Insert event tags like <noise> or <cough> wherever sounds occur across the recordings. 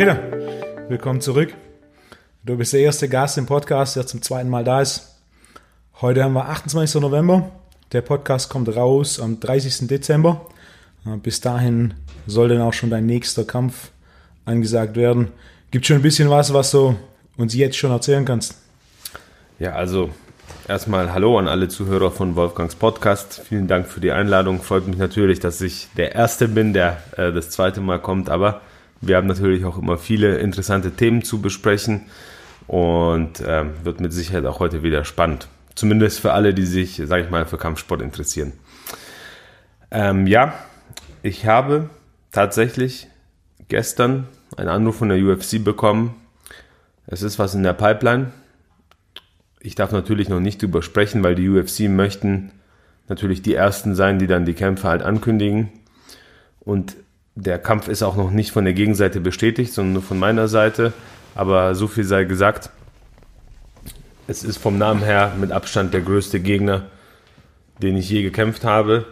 Peter, willkommen zurück. Du bist der erste Gast im Podcast, der zum zweiten Mal da ist. Heute haben wir 28. November. Der Podcast kommt raus am 30. Dezember. Äh, Bis dahin soll dann auch schon dein nächster Kampf angesagt werden. Gibt schon ein bisschen was, was du uns jetzt schon erzählen kannst. Ja, also erstmal Hallo an alle Zuhörer von Wolfgangs Podcast. Vielen Dank für die Einladung. Freut mich natürlich, dass ich der Erste bin, der äh, das zweite Mal kommt. Aber wir haben natürlich auch immer viele interessante Themen zu besprechen und ähm, wird mit Sicherheit auch heute wieder spannend. Zumindest für alle, die sich, sage ich mal, für Kampfsport interessieren. Ähm, ja, ich habe tatsächlich gestern einen Anruf von der UFC bekommen. Es ist was in der Pipeline. Ich darf natürlich noch nicht drüber sprechen, weil die UFC möchten natürlich die Ersten sein, die dann die Kämpfe halt ankündigen. Und der Kampf ist auch noch nicht von der Gegenseite bestätigt, sondern nur von meiner Seite. Aber so viel sei gesagt. Es ist vom Namen her mit Abstand der größte Gegner, den ich je gekämpft habe.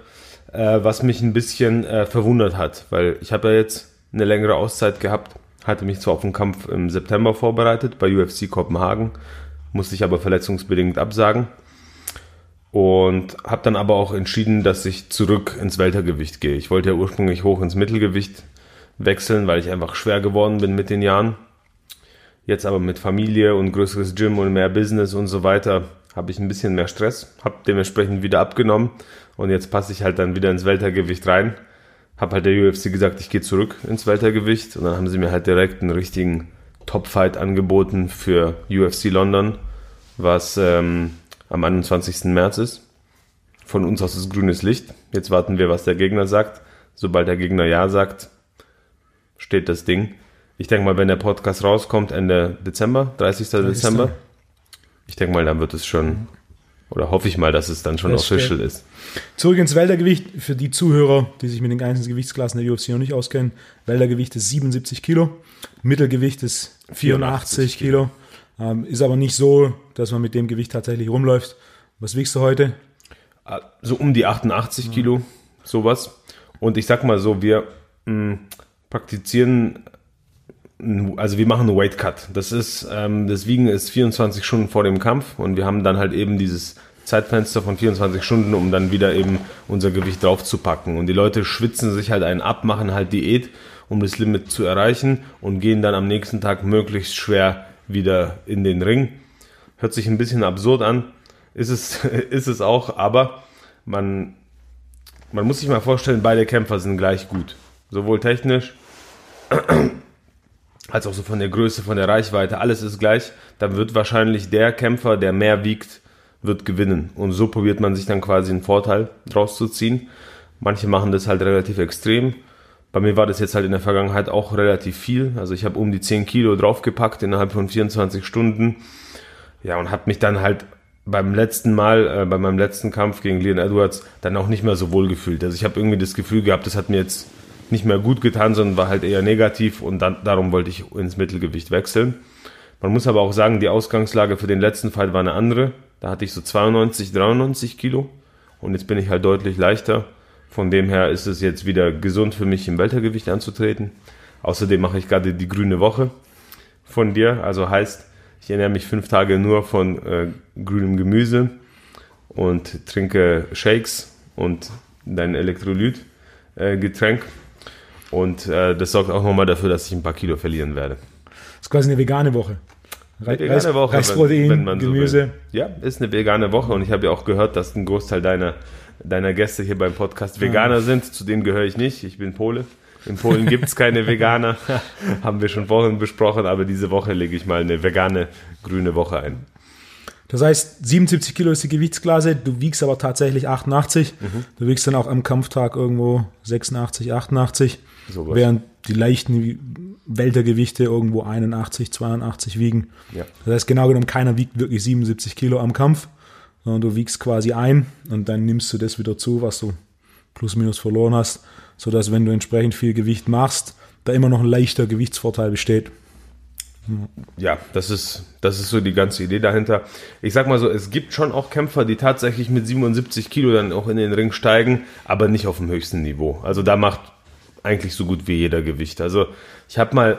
Äh, was mich ein bisschen äh, verwundert hat, weil ich habe ja jetzt eine längere Auszeit gehabt, hatte mich zwar auf den Kampf im September vorbereitet bei UFC Kopenhagen, musste ich aber verletzungsbedingt absagen und habe dann aber auch entschieden, dass ich zurück ins Weltergewicht gehe. Ich wollte ja ursprünglich hoch ins Mittelgewicht wechseln, weil ich einfach schwer geworden bin mit den Jahren. Jetzt aber mit Familie und größeres Gym und mehr Business und so weiter habe ich ein bisschen mehr Stress, habe dementsprechend wieder abgenommen und jetzt passe ich halt dann wieder ins Weltergewicht rein. Habe halt der UFC gesagt, ich gehe zurück ins Weltergewicht und dann haben sie mir halt direkt einen richtigen Top-Fight angeboten für UFC London, was ähm, am 21. März ist. Von uns aus ist grünes Licht. Jetzt warten wir, was der Gegner sagt. Sobald der Gegner Ja sagt, steht das Ding. Ich denke mal, wenn der Podcast rauskommt, Ende Dezember, 30. 30.. Dezember, ich denke mal, dann wird es schon, oder hoffe ich mal, dass es dann schon Das official ist. Zurück ins Weltergewicht. Für die Zuhörer, die sich mit den einzelnen Gewichtsklassen der UFC noch nicht auskennen. Weltergewicht ist 77 Kilo. Mittelgewicht ist 84 84 Kilo. Ähm, ist aber nicht so, dass man mit dem Gewicht tatsächlich rumläuft. Was wiegst du heute? so um die 88 Kilo, sowas. Und ich sag mal so, wir mh, praktizieren, n- also wir machen einen Weight Cut. Das ist, ähm, das Wiegen ist 24 Stunden vor dem Kampf und wir haben dann halt eben dieses Zeitfenster von 24 Stunden, um dann wieder eben unser Gewicht draufzupacken. Und die Leute schwitzen sich halt einen ab, machen halt Diät, um das Limit zu erreichen und gehen dann am nächsten Tag möglichst schwer wieder in den Ring. Hört sich ein bisschen absurd an, ist es, <laughs> ist es auch, aber man, man muss sich mal vorstellen, beide Kämpfer sind gleich gut. Sowohl technisch <clears throat> als auch so von der Größe, von der Reichweite, alles ist gleich. Dann wird wahrscheinlich der Kämpfer, der mehr wiegt, wird gewinnen. Und so probiert man sich dann quasi einen Vorteil draus zu ziehen. Manche machen das halt relativ extrem. Bei mir war das jetzt halt in der Vergangenheit auch relativ viel. Also ich habe um die 10 Kilo draufgepackt innerhalb von 24 Stunden. Ja, und habe mich dann halt beim letzten Mal, äh, bei meinem letzten Kampf gegen Leon Edwards, dann auch nicht mehr so wohl gefühlt. Also ich habe irgendwie das Gefühl gehabt, das hat mir jetzt nicht mehr gut getan, sondern war halt eher negativ und dann, darum wollte ich ins Mittelgewicht wechseln. Man muss aber auch sagen, die Ausgangslage für den letzten Fight war eine andere. Da hatte ich so 92, 93 Kilo und jetzt bin ich halt deutlich leichter. Von dem her ist es jetzt wieder gesund für mich im Weltergewicht anzutreten. Außerdem mache ich gerade die grüne Woche von dir. Also heißt, ich ernähre mich fünf Tage nur von äh, grünem Gemüse und trinke Shakes und dein Elektrolyt-Getränk. Äh, und äh, das sorgt auch nochmal dafür, dass ich ein paar Kilo verlieren werde. Das ist quasi eine vegane Woche. Re Vegane Reis, Woche, Reisprotein, wenn- wenn so Gemüse. will. Ja, ist eine vegane Woche und ich habe ja auch gehört, dass ein Großteil deiner, deiner Gäste hier beim Podcast Veganer sind. Zu denen gehöre ich nicht. Ich bin Pole. In Polen gibt es keine Veganer. <laughs> Haben wir schon vorhin besprochen, aber diese Woche lege ich mal eine vegane grüne Woche ein. Das heißt, 77 Kilo ist die Gewichtsklasse, du wiegst aber tatsächlich 88. Mhm. Du wiegst dann auch am Kampftag irgendwo 86, 88. Sowas. Während die leichten Weltergewichte irgendwo 81, 82 wiegen. Ja. Das heißt, genau genommen, keiner wiegt wirklich 77 Kilo am Kampf, sondern du wiegst quasi ein und dann nimmst du das wieder zu, was du plus minus verloren hast, sodass wenn du entsprechend viel Gewicht machst, da immer noch ein leichter Gewichtsvorteil besteht. Ja, das ist, das ist so die ganze Idee dahinter. Ich sag mal so, es gibt schon auch Kämpfer, die tatsächlich mit 77 Kilo dann auch in den Ring steigen, aber nicht auf dem höchsten Niveau. Also da macht eigentlich so gut wie jeder Gewicht. Also ich habe mal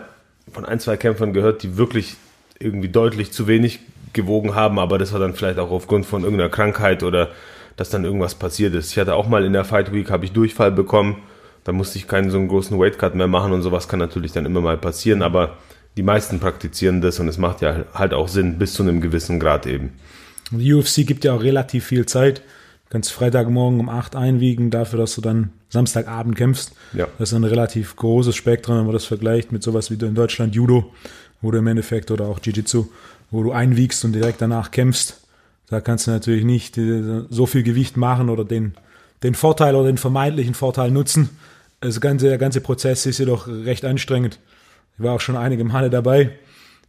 von ein, zwei Kämpfern gehört, die wirklich irgendwie deutlich zu wenig gewogen haben, aber das war dann vielleicht auch aufgrund von irgendeiner Krankheit oder dass dann irgendwas passiert ist. Ich hatte auch mal in der Fight Week habe ich Durchfall bekommen, da musste ich keinen so einen großen Weightcut mehr machen und sowas kann natürlich dann immer mal passieren, aber die meisten praktizieren das und es macht ja halt auch Sinn bis zu einem gewissen Grad eben. Die UFC gibt ja auch relativ viel Zeit. Du kannst Freitagmorgen um 8 einwiegen, dafür, dass du dann Samstagabend kämpfst. Ja. Das ist ein relativ großes Spektrum, wenn man das vergleicht mit sowas wie du in Deutschland Judo, wo du im Endeffekt oder auch Jiu-Jitsu, wo du einwiegst und direkt danach kämpfst. Da kannst du natürlich nicht äh, so viel Gewicht machen oder den, den Vorteil oder den vermeintlichen Vorteil nutzen. Das ganze, der ganze Prozess ist jedoch recht anstrengend. Ich war auch schon einige Male dabei.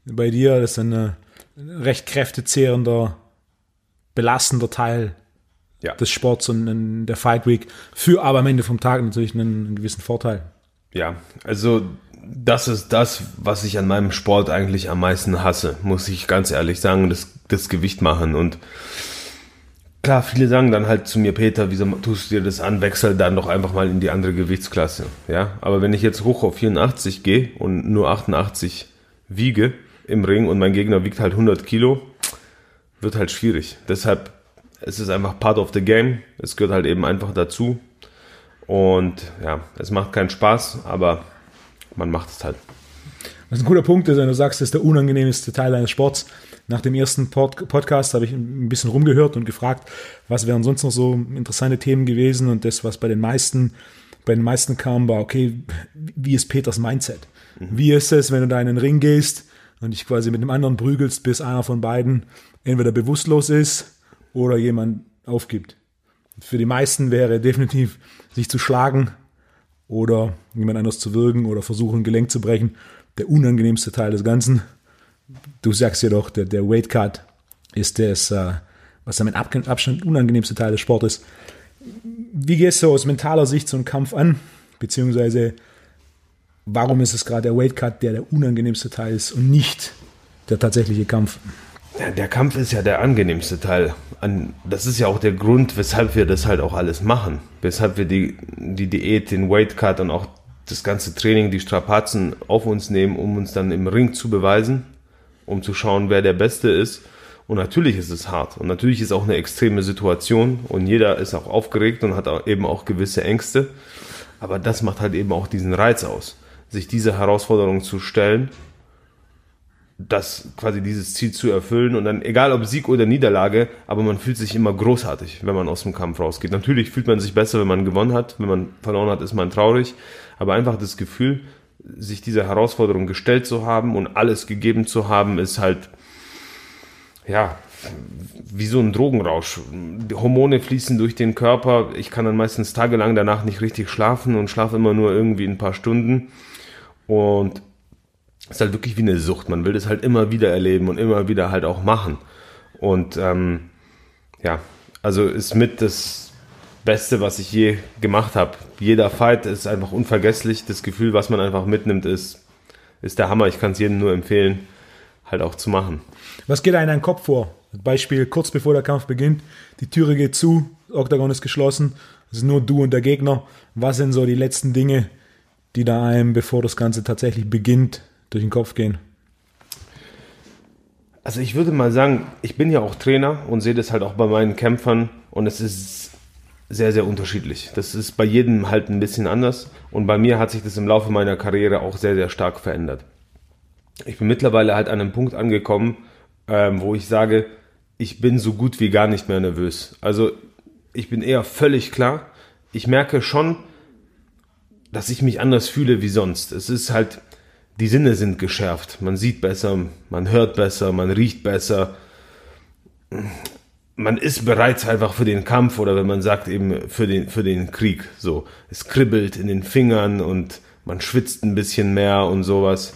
Bei dir, das ist ein äh, recht kräftezehrender, belastender Teil Ja. des Sports und der Fight Week. Für aber am Ende vom Tag natürlich einen, einen gewissen Vorteil. Ja, also das ist das, was ich an meinem Sport eigentlich am meisten hasse, muss ich ganz ehrlich sagen, das, das Gewicht machen. Und klar, viele sagen dann halt zu mir, Peter, wieso tust du dir das an, wechsel dann doch einfach mal in die andere Gewichtsklasse. Ja, aber wenn ich jetzt hoch auf 84 gehe und nur 88 wiege im Ring und mein Gegner wiegt halt 100 Kilo, wird halt schwierig. Deshalb es ist einfach part of the game. Es gehört halt eben einfach dazu. Und ja, es macht keinen Spaß, aber man macht es halt. Was ein guter Punkt ist, wenn du sagst, das ist der unangenehmste Teil eines Sports. Nach dem ersten Pod Podcast habe ich ein bisschen rumgehört und gefragt, was wären sonst noch so interessante Themen gewesen. Und das, was bei den meisten, bei den meisten kam, war, okay, wie ist Peters Mindset? Wie ist es, wenn du da in den Ring gehst und dich quasi mit einem anderen prügelst, bis einer von beiden entweder bewusstlos ist oder jemand aufgibt? Für die meisten wäre definitiv sich zu schlagen oder jemand anders zu würgen oder versuchen, ein Gelenk zu brechen, der unangenehmste Teil des Ganzen. Du sagst jedoch, der, der Weight Cut ist das, äh, was damit Ab Abstand unangenehmste Teil des Sportes. Wie gehst du aus mentaler Sicht so einen Kampf an? Beziehungsweise, warum ist es gerade der Weight Cut, der der unangenehmste Teil ist und nicht der tatsächliche Kampf? Ja, der Kampf ist ja der angenehmste Teil. An, das ist ja auch der Grund, weshalb wir das halt auch alles machen. Weshalb wir die, die Diät, den Weight Cut und auch das ganze Training, die Strapazen auf uns nehmen, um uns dann im Ring zu beweisen, um zu schauen, wer der Beste ist. Und natürlich ist es hart. Und natürlich ist auch eine extreme Situation. Und jeder ist auch aufgeregt und hat auch eben auch gewisse Ängste. Aber das macht halt eben auch diesen Reiz aus, sich diese Herausforderung zu stellen das quasi dieses Ziel zu erfüllen und dann egal ob Sieg oder Niederlage, aber man fühlt sich immer großartig, wenn man aus dem Kampf rausgeht. Natürlich fühlt man sich besser, wenn man gewonnen hat, wenn man verloren hat, ist man traurig, aber einfach das Gefühl, sich dieser Herausforderung gestellt zu haben und alles gegeben zu haben, ist halt ja wie so ein Drogenrausch. Die Hormone fließen durch den Körper. Ich kann dann meistens tagelang danach nicht richtig schlafen und schlafe immer nur irgendwie ein paar Stunden und ist halt wirklich wie eine Sucht. Man will das halt immer wieder erleben und immer wieder halt auch machen. Und ähm, ja, also ist mit das Beste, was ich je gemacht habe. Jeder Fight ist einfach unvergesslich. Das Gefühl, was man einfach mitnimmt, ist, ist der Hammer. Ich kann es jedem nur empfehlen, halt auch zu machen. Was geht da in deinen Kopf vor? Beispiel, kurz bevor der Kampf beginnt, die Türe geht zu, Oktagon ist geschlossen, es ist nur du und der Gegner. Was sind so die letzten Dinge, die da einem, bevor das Ganze tatsächlich beginnt, durch den Kopf gehen? Also ich würde mal sagen, ich bin ja auch Trainer und sehe das halt auch bei meinen Kämpfern und es ist sehr, sehr unterschiedlich. Das ist bei jedem halt ein bisschen anders und bei mir hat sich das im Laufe meiner Karriere auch sehr, sehr stark verändert. Ich bin mittlerweile halt an einem Punkt angekommen, ähm, wo ich sage, ich bin so gut wie gar nicht mehr nervös. Also ich bin eher völlig klar. Ich merke schon, dass ich mich anders fühle wie sonst. Es ist halt, die Sinne sind geschärft. Man sieht besser, man hört besser, man riecht besser. Man ist bereits einfach für den Kampf oder wenn man sagt eben für den, für den Krieg. So, es kribbelt in den Fingern und man schwitzt ein bisschen mehr und sowas.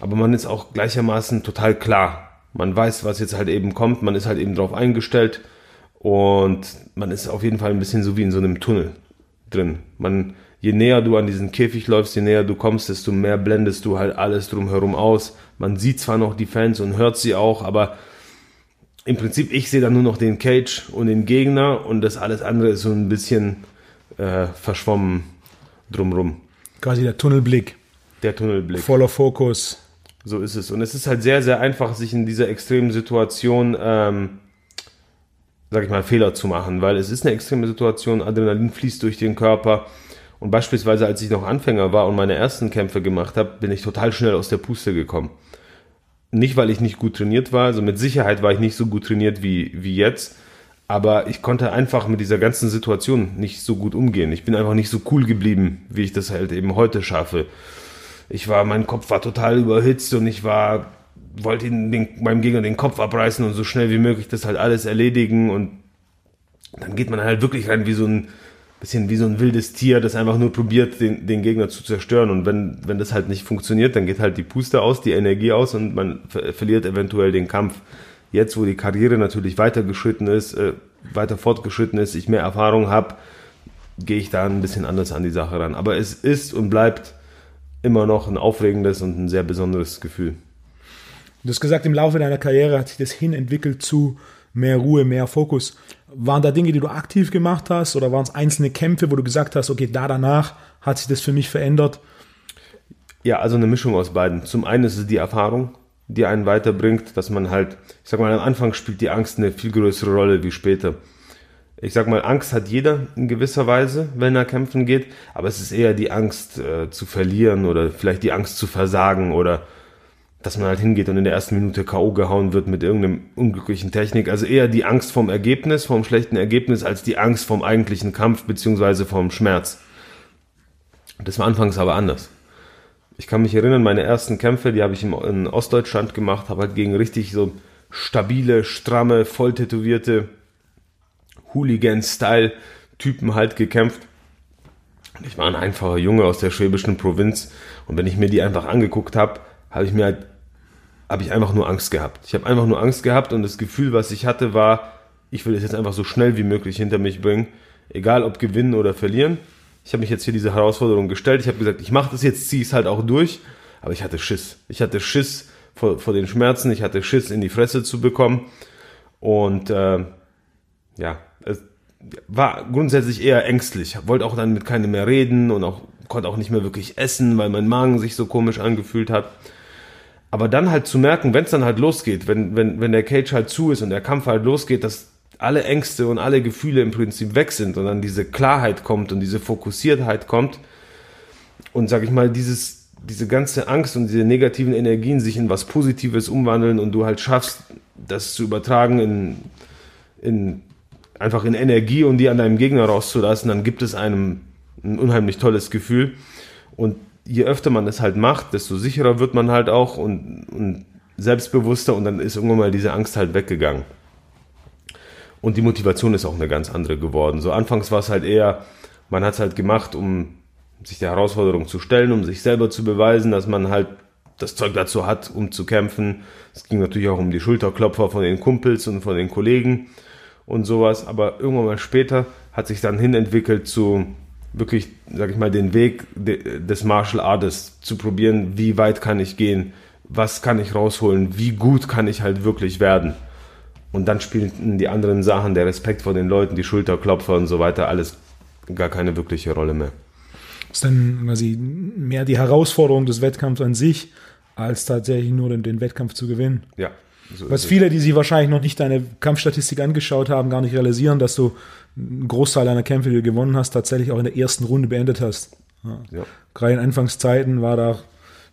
Aber man ist auch gleichermaßen total klar. Man weiß, was jetzt halt eben kommt. Man ist halt eben drauf eingestellt und man ist auf jeden Fall ein bisschen so wie in so einem Tunnel drin. Man, je näher du an diesen Käfig läufst, je näher du kommst, desto mehr blendest du halt alles drumherum aus. Man sieht zwar noch die Fans und hört sie auch, aber im Prinzip, ich sehe dann nur noch den Cage und den Gegner und das alles andere ist so ein bisschen äh, verschwommen drumrum. Quasi der Tunnelblick, Der Tunnelblick. voller Fokus. So ist es. Und es ist halt sehr, sehr einfach, sich in dieser extremen Situation, ähm, sag ich mal, Fehler zu machen, weil es ist eine extreme Situation, Adrenalin fließt durch den Körper. Und beispielsweise, als ich noch Anfänger war und meine ersten Kämpfe gemacht habe, bin ich total schnell aus der Puste gekommen. Nicht, weil ich nicht gut trainiert war, also mit Sicherheit war ich nicht so gut trainiert wie, wie jetzt, aber ich konnte einfach mit dieser ganzen Situation nicht so gut umgehen. Ich bin einfach nicht so cool geblieben, wie ich das halt eben heute schaffe. Ich war, mein Kopf war total überhitzt und ich war, wollte ihn den, meinem Gegner den Kopf abreißen und so schnell wie möglich das halt alles erledigen und dann geht man halt wirklich rein wie so ein bisschen wie so ein wildes Tier, das einfach nur probiert, den, den Gegner zu zerstören. Und wenn, wenn das halt nicht funktioniert, dann geht halt die Puste aus, die Energie aus und man ver verliert eventuell den Kampf. Jetzt, wo die Karriere natürlich weitergeschritten ist, äh, weiter fortgeschritten ist, ich mehr Erfahrung habe, gehe ich da ein bisschen anders an die Sache ran. Aber es ist und bleibt immer noch ein aufregendes und ein sehr besonderes Gefühl. Du hast gesagt, im Laufe deiner Karriere hat sich das hin entwickelt zu mehr Ruhe, mehr Fokus. Waren da Dinge, die du aktiv gemacht hast oder waren es einzelne Kämpfe, wo du gesagt hast, okay, da danach hat sich das für mich verändert? Ja, also eine Mischung aus beiden. Zum einen ist es die Erfahrung, die einen weiterbringt, dass man halt, ich sag mal, am Anfang spielt die Angst eine viel größere Rolle wie später. Ich sag mal, Angst hat jeder in gewisser Weise, wenn er kämpfen geht, aber es ist eher die Angst äh, zu verlieren oder vielleicht die Angst zu versagen oder dass man halt hingeht und in der ersten Minute K.O. gehauen wird mit irgendeinem unglücklichen Technik. Also eher die Angst vom Ergebnis, vom schlechten Ergebnis, als die Angst vom eigentlichen Kampf beziehungsweise vom Schmerz. Das war anfangs aber anders. Ich kann mich erinnern, meine ersten Kämpfe, die habe ich in Ostdeutschland gemacht, habe halt gegen richtig so stabile, stramme, voll tätowierte Hooligan-Style-Typen halt gekämpft. Ich war ein einfacher Junge aus der schwäbischen Provinz und wenn ich mir die einfach angeguckt habe, habe ich mir halt habe ich einfach nur Angst gehabt. Ich habe einfach nur Angst gehabt und das Gefühl, was ich hatte, war, ich will es jetzt einfach so schnell wie möglich hinter mich bringen, egal ob gewinnen oder verlieren. Ich habe mich jetzt hier diese Herausforderung gestellt. Ich habe gesagt, ich mache das jetzt, ziehe es halt auch durch. Aber ich hatte Schiss. Ich hatte Schiss vor, vor den Schmerzen. Ich hatte Schiss in die Fresse zu bekommen. Und äh, ja, es war grundsätzlich eher ängstlich. Wollte auch dann mit keinem mehr reden und auch konnte auch nicht mehr wirklich essen, weil mein Magen sich so komisch angefühlt hat. Aber dann halt zu merken, wenn es dann halt losgeht, wenn, wenn, wenn der Cage halt zu ist und der Kampf halt losgeht, dass alle Ängste und alle Gefühle im Prinzip weg sind und dann diese Klarheit kommt und diese Fokussiertheit kommt und sag ich mal, dieses, diese ganze Angst und diese negativen Energien sich in was Positives umwandeln und du halt schaffst, das zu übertragen in, in einfach in Energie und die an deinem Gegner rauszulassen, dann gibt es einem ein unheimlich tolles Gefühl. Und je öfter man es halt macht, desto sicherer wird man halt auch und, und selbstbewusster und dann ist irgendwann mal diese Angst halt weggegangen. Und die Motivation ist auch eine ganz andere geworden. So anfangs war es halt eher, man hat es halt gemacht, um sich der Herausforderung zu stellen, um sich selber zu beweisen, dass man halt das Zeug dazu hat, um zu kämpfen. Es ging natürlich auch um die Schulterklopfer von den Kumpels und von den Kollegen und sowas. Aber irgendwann mal später hat sich dann hin entwickelt zu, wirklich, sag ich mal, den Weg des Martial Arts zu probieren, wie weit kann ich gehen, was kann ich rausholen, wie gut kann ich halt wirklich werden. Und dann spielen die anderen Sachen, der Respekt vor den Leuten, die Schulterklopfer und so weiter, alles gar keine wirkliche Rolle mehr. Ist dann quasi mehr die Herausforderung des Wettkampfs an sich, als tatsächlich nur den, den Wettkampf zu gewinnen. Ja. So Was viele, die sich wahrscheinlich noch nicht deine Kampfstatistik angeschaut haben, gar nicht realisieren, dass du einen Großteil deiner Kämpfe, die du gewonnen hast, tatsächlich auch in der ersten Runde beendet hast. Ja. Ja. Gerade in Anfangszeiten war da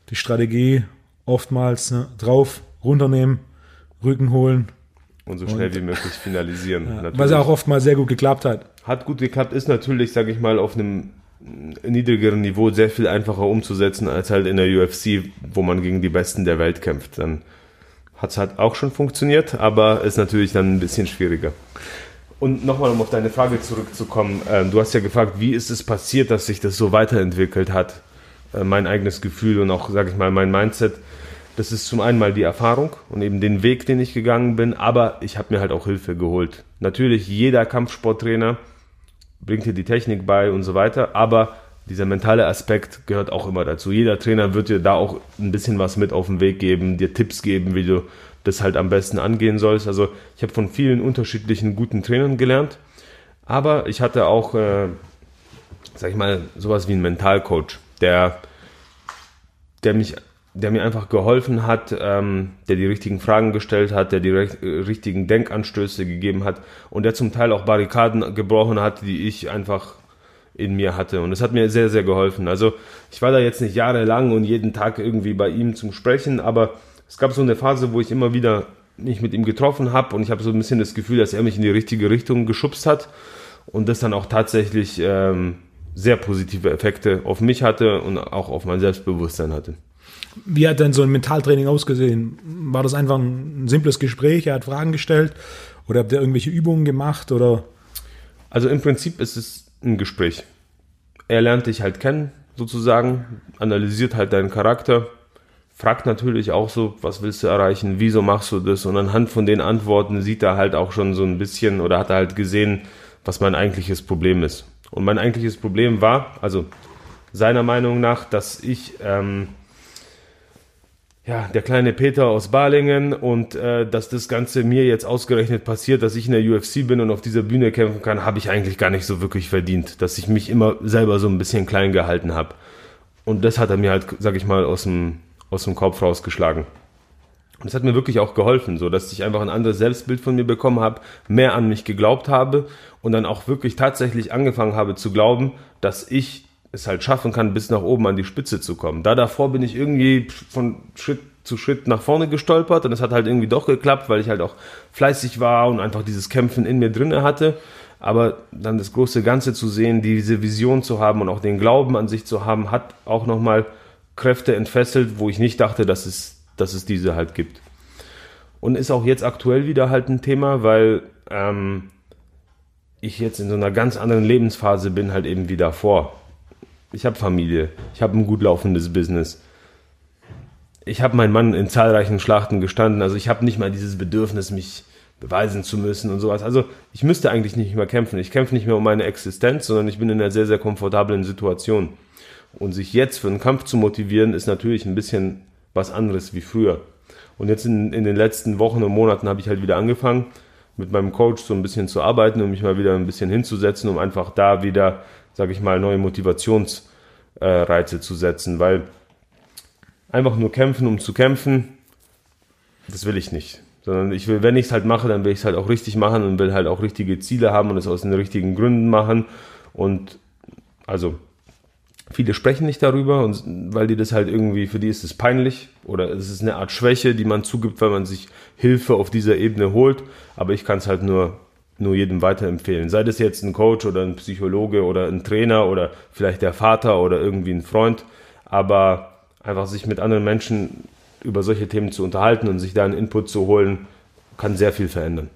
die Strategie oftmals ne, drauf, runternehmen, Rücken holen. Und so schnell und, wie möglich finalisieren. <laughs> Ja, was auch oftmals sehr gut geklappt hat. Hat gut geklappt, ist natürlich, sage ich mal, auf einem niedrigeren Niveau sehr viel einfacher umzusetzen als halt in der UFC, wo man gegen die Besten der Welt kämpft. Dann hat es halt auch schon funktioniert, aber ist natürlich dann ein bisschen schwieriger. Und nochmal, um auf deine Frage zurückzukommen, äh, du hast ja gefragt, wie ist es passiert, dass sich das so weiterentwickelt hat? Äh, mein eigenes Gefühl und auch, sage ich mal, mein Mindset. Das ist zum einen mal die Erfahrung und eben den Weg, den ich gegangen bin, aber ich habe mir halt auch Hilfe geholt. Natürlich, jeder Kampfsporttrainer bringt dir die Technik bei und so weiter, aber dieser mentale Aspekt gehört auch immer dazu. Jeder Trainer wird dir da auch ein bisschen was mit auf den Weg geben, dir Tipps geben, wie du das halt am besten angehen sollst. Also ich habe von vielen unterschiedlichen guten Trainern gelernt, aber ich hatte auch, äh, sag ich mal, sowas wie einen Mentalcoach, der, der mich der mir einfach geholfen hat, ähm, der die richtigen Fragen gestellt hat, der die richtigen Denkanstöße gegeben hat und der zum Teil auch Barrikaden gebrochen hat, die ich einfach in mir hatte. Und es hat mir sehr, sehr geholfen. Also ich war da jetzt nicht jahrelang und jeden Tag irgendwie bei ihm zum Sprechen, aber es gab so eine Phase, wo ich immer wieder mich mit ihm getroffen habe und ich habe so ein bisschen das Gefühl, dass er mich in die richtige Richtung geschubst hat und das dann auch tatsächlich ähm, sehr positive Effekte auf mich hatte und auch auf mein Selbstbewusstsein hatte. Wie hat denn so ein Mentaltraining ausgesehen? War das einfach ein simples Gespräch? Er hat Fragen gestellt oder habt ihr irgendwelche Übungen gemacht oder? Also im Prinzip ist es ein Gespräch. Er lernt dich halt kennen, sozusagen, analysiert halt deinen Charakter, fragt natürlich auch so, was willst du erreichen, wieso machst du das? Und anhand von den Antworten sieht er halt auch schon so ein bisschen oder hat er halt gesehen, was mein eigentliches Problem ist. Und mein eigentliches Problem war, also seiner Meinung nach, dass ich ähm, ja, der kleine Peter aus Balingen und äh, dass das Ganze mir jetzt ausgerechnet passiert, dass ich in der UFC bin und auf dieser Bühne kämpfen kann, habe ich eigentlich gar nicht so wirklich verdient, dass ich mich immer selber so ein bisschen klein gehalten habe. Und das hat er mir halt, sag ich mal, aus dem, aus dem Kopf rausgeschlagen. Und das hat mir wirklich auch geholfen, so dass ich einfach ein anderes Selbstbild von mir bekommen habe, mehr an mich geglaubt habe und dann auch wirklich tatsächlich angefangen habe zu glauben, dass ich es halt schaffen kann, bis nach oben an die Spitze zu kommen. Da davor bin ich irgendwie von Schritt zu Schritt nach vorne gestolpert und es hat halt irgendwie doch geklappt, weil ich halt auch fleißig war und einfach dieses Kämpfen in mir drinne hatte. Aber dann das große Ganze zu sehen, diese Vision zu haben und auch den Glauben an sich zu haben, hat auch nochmal Kräfte entfesselt, wo ich nicht dachte, dass es, dass es diese halt gibt. Und ist auch jetzt aktuell wieder halt ein Thema, weil ähm, ich jetzt in so einer ganz anderen Lebensphase bin, halt eben wie davor ich habe Familie, ich habe ein gut laufendes Business. Ich habe meinen Mann in zahlreichen Schlachten gestanden, also ich habe nicht mal dieses Bedürfnis, mich beweisen zu müssen und sowas. Also ich müsste eigentlich nicht mehr kämpfen. Ich kämpfe nicht mehr um meine Existenz, sondern ich bin in einer sehr, sehr komfortablen Situation. Und sich jetzt für einen Kampf zu motivieren, ist natürlich ein bisschen was anderes wie früher. Und jetzt in, in den letzten Wochen und Monaten habe ich halt wieder angefangen, mit meinem Coach so ein bisschen zu arbeiten, um mich mal wieder ein bisschen hinzusetzen, um einfach da wieder sage ich mal, neue Motivationsreize zu setzen, weil einfach nur kämpfen, um zu kämpfen, das will ich nicht. Sondern ich will, wenn ich es halt mache, dann will ich es halt auch richtig machen und will halt auch richtige Ziele haben und es aus den richtigen Gründen machen. Und also viele sprechen nicht darüber, und, weil die das halt irgendwie, für die ist es peinlich oder es ist eine Art Schwäche, die man zugibt, weil man sich Hilfe auf dieser Ebene holt. Aber ich kann es halt nur nur jedem weiterempfehlen. Sei das jetzt ein Coach oder ein Psychologe oder ein Trainer oder vielleicht der Vater oder irgendwie ein Freund, aber einfach sich mit anderen Menschen über solche Themen zu unterhalten und sich da einen Input zu holen, kann sehr viel verändern.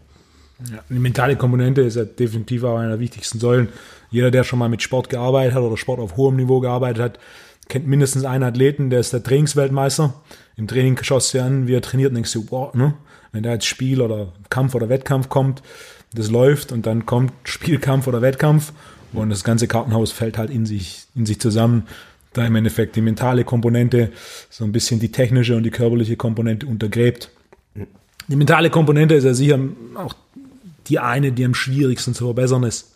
Ja, die mentale Komponente ist ja definitiv auch einer der wichtigsten Säulen. Jeder, der schon mal mit Sport gearbeitet hat oder Sport auf hohem Niveau gearbeitet hat, kennt mindestens einen Athleten, der ist der Trainingsweltmeister. Im Training schaust du dir an, wie er trainiert und denkst du, wow, ne? wenn da jetzt Spiel oder Kampf oder Wettkampf kommt, das läuft und dann kommt Spielkampf oder Wettkampf und das ganze Kartenhaus fällt halt in sich, in sich zusammen. Da im Endeffekt die mentale Komponente so ein bisschen die technische und die körperliche Komponente untergräbt. Die mentale Komponente ist ja sicher auch die eine, die am schwierigsten zu verbessern ist.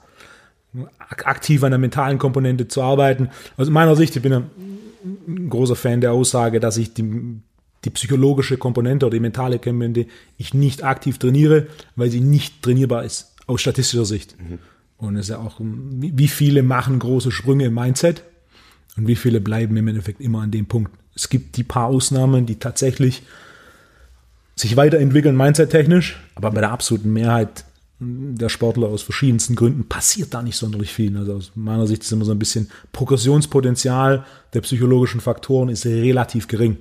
Aktiv an der mentalen Komponente zu arbeiten. Also in meiner Sicht, ich bin ein großer Fan der Aussage, dass ich die die psychologische Komponente oder die mentale Komponente ich nicht aktiv trainiere, weil sie nicht trainierbar ist, aus statistischer Sicht. Mhm. Und es ist ja auch, wie viele machen große Sprünge im Mindset und wie viele bleiben im Endeffekt immer an dem Punkt. Es gibt die paar Ausnahmen, die tatsächlich sich weiterentwickeln, mindset-technisch, aber bei der absoluten Mehrheit der Sportler aus verschiedensten Gründen passiert da nicht sonderlich viel. Also aus meiner Sicht ist immer so ein bisschen Progressionspotenzial der psychologischen Faktoren ist relativ gering.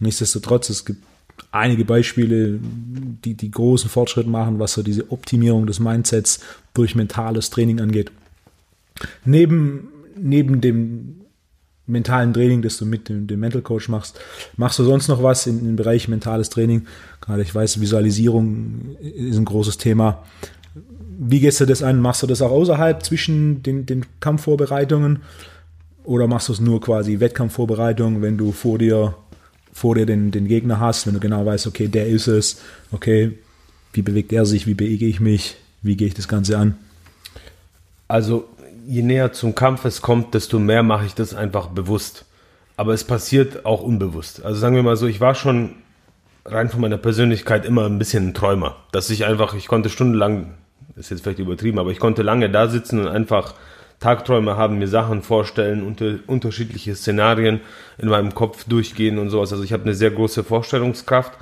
Nichtsdestotrotz, es gibt einige Beispiele, die die großen Fortschritte machen, was so diese Optimierung des Mindsets durch mentales Training angeht. Neben, neben dem mentalen Training, das du mit dem, dem Mental Coach machst, machst du sonst noch was in, im Bereich mentales Training? Gerade ich weiß, Visualisierung ist ein großes Thema. Wie gehst du das an? Machst du das auch außerhalb zwischen den, den Kampfvorbereitungen? Oder machst du es nur quasi Wettkampfvorbereitung, wenn du vor dir vor dir den, den Gegner hast, wenn du genau weißt, okay, der ist es, okay, wie bewegt er sich, wie bewege ich mich, wie gehe ich das Ganze an? Also je näher zum Kampf es kommt, desto mehr mache ich das einfach bewusst. aber es passiert auch unbewusst. Also sagen wir mal so, ich war schon rein von meiner Persönlichkeit immer ein bisschen ein Träumer. Dass ich einfach, ich konnte stundenlang, ist jetzt vielleicht übertrieben, aber ich konnte lange da sitzen und einfach Tagträume haben, mir Sachen vorstellen, unter, unterschiedliche Szenarien in meinem Kopf durchgehen und sowas. Also ich habe eine sehr große Vorstellungskraft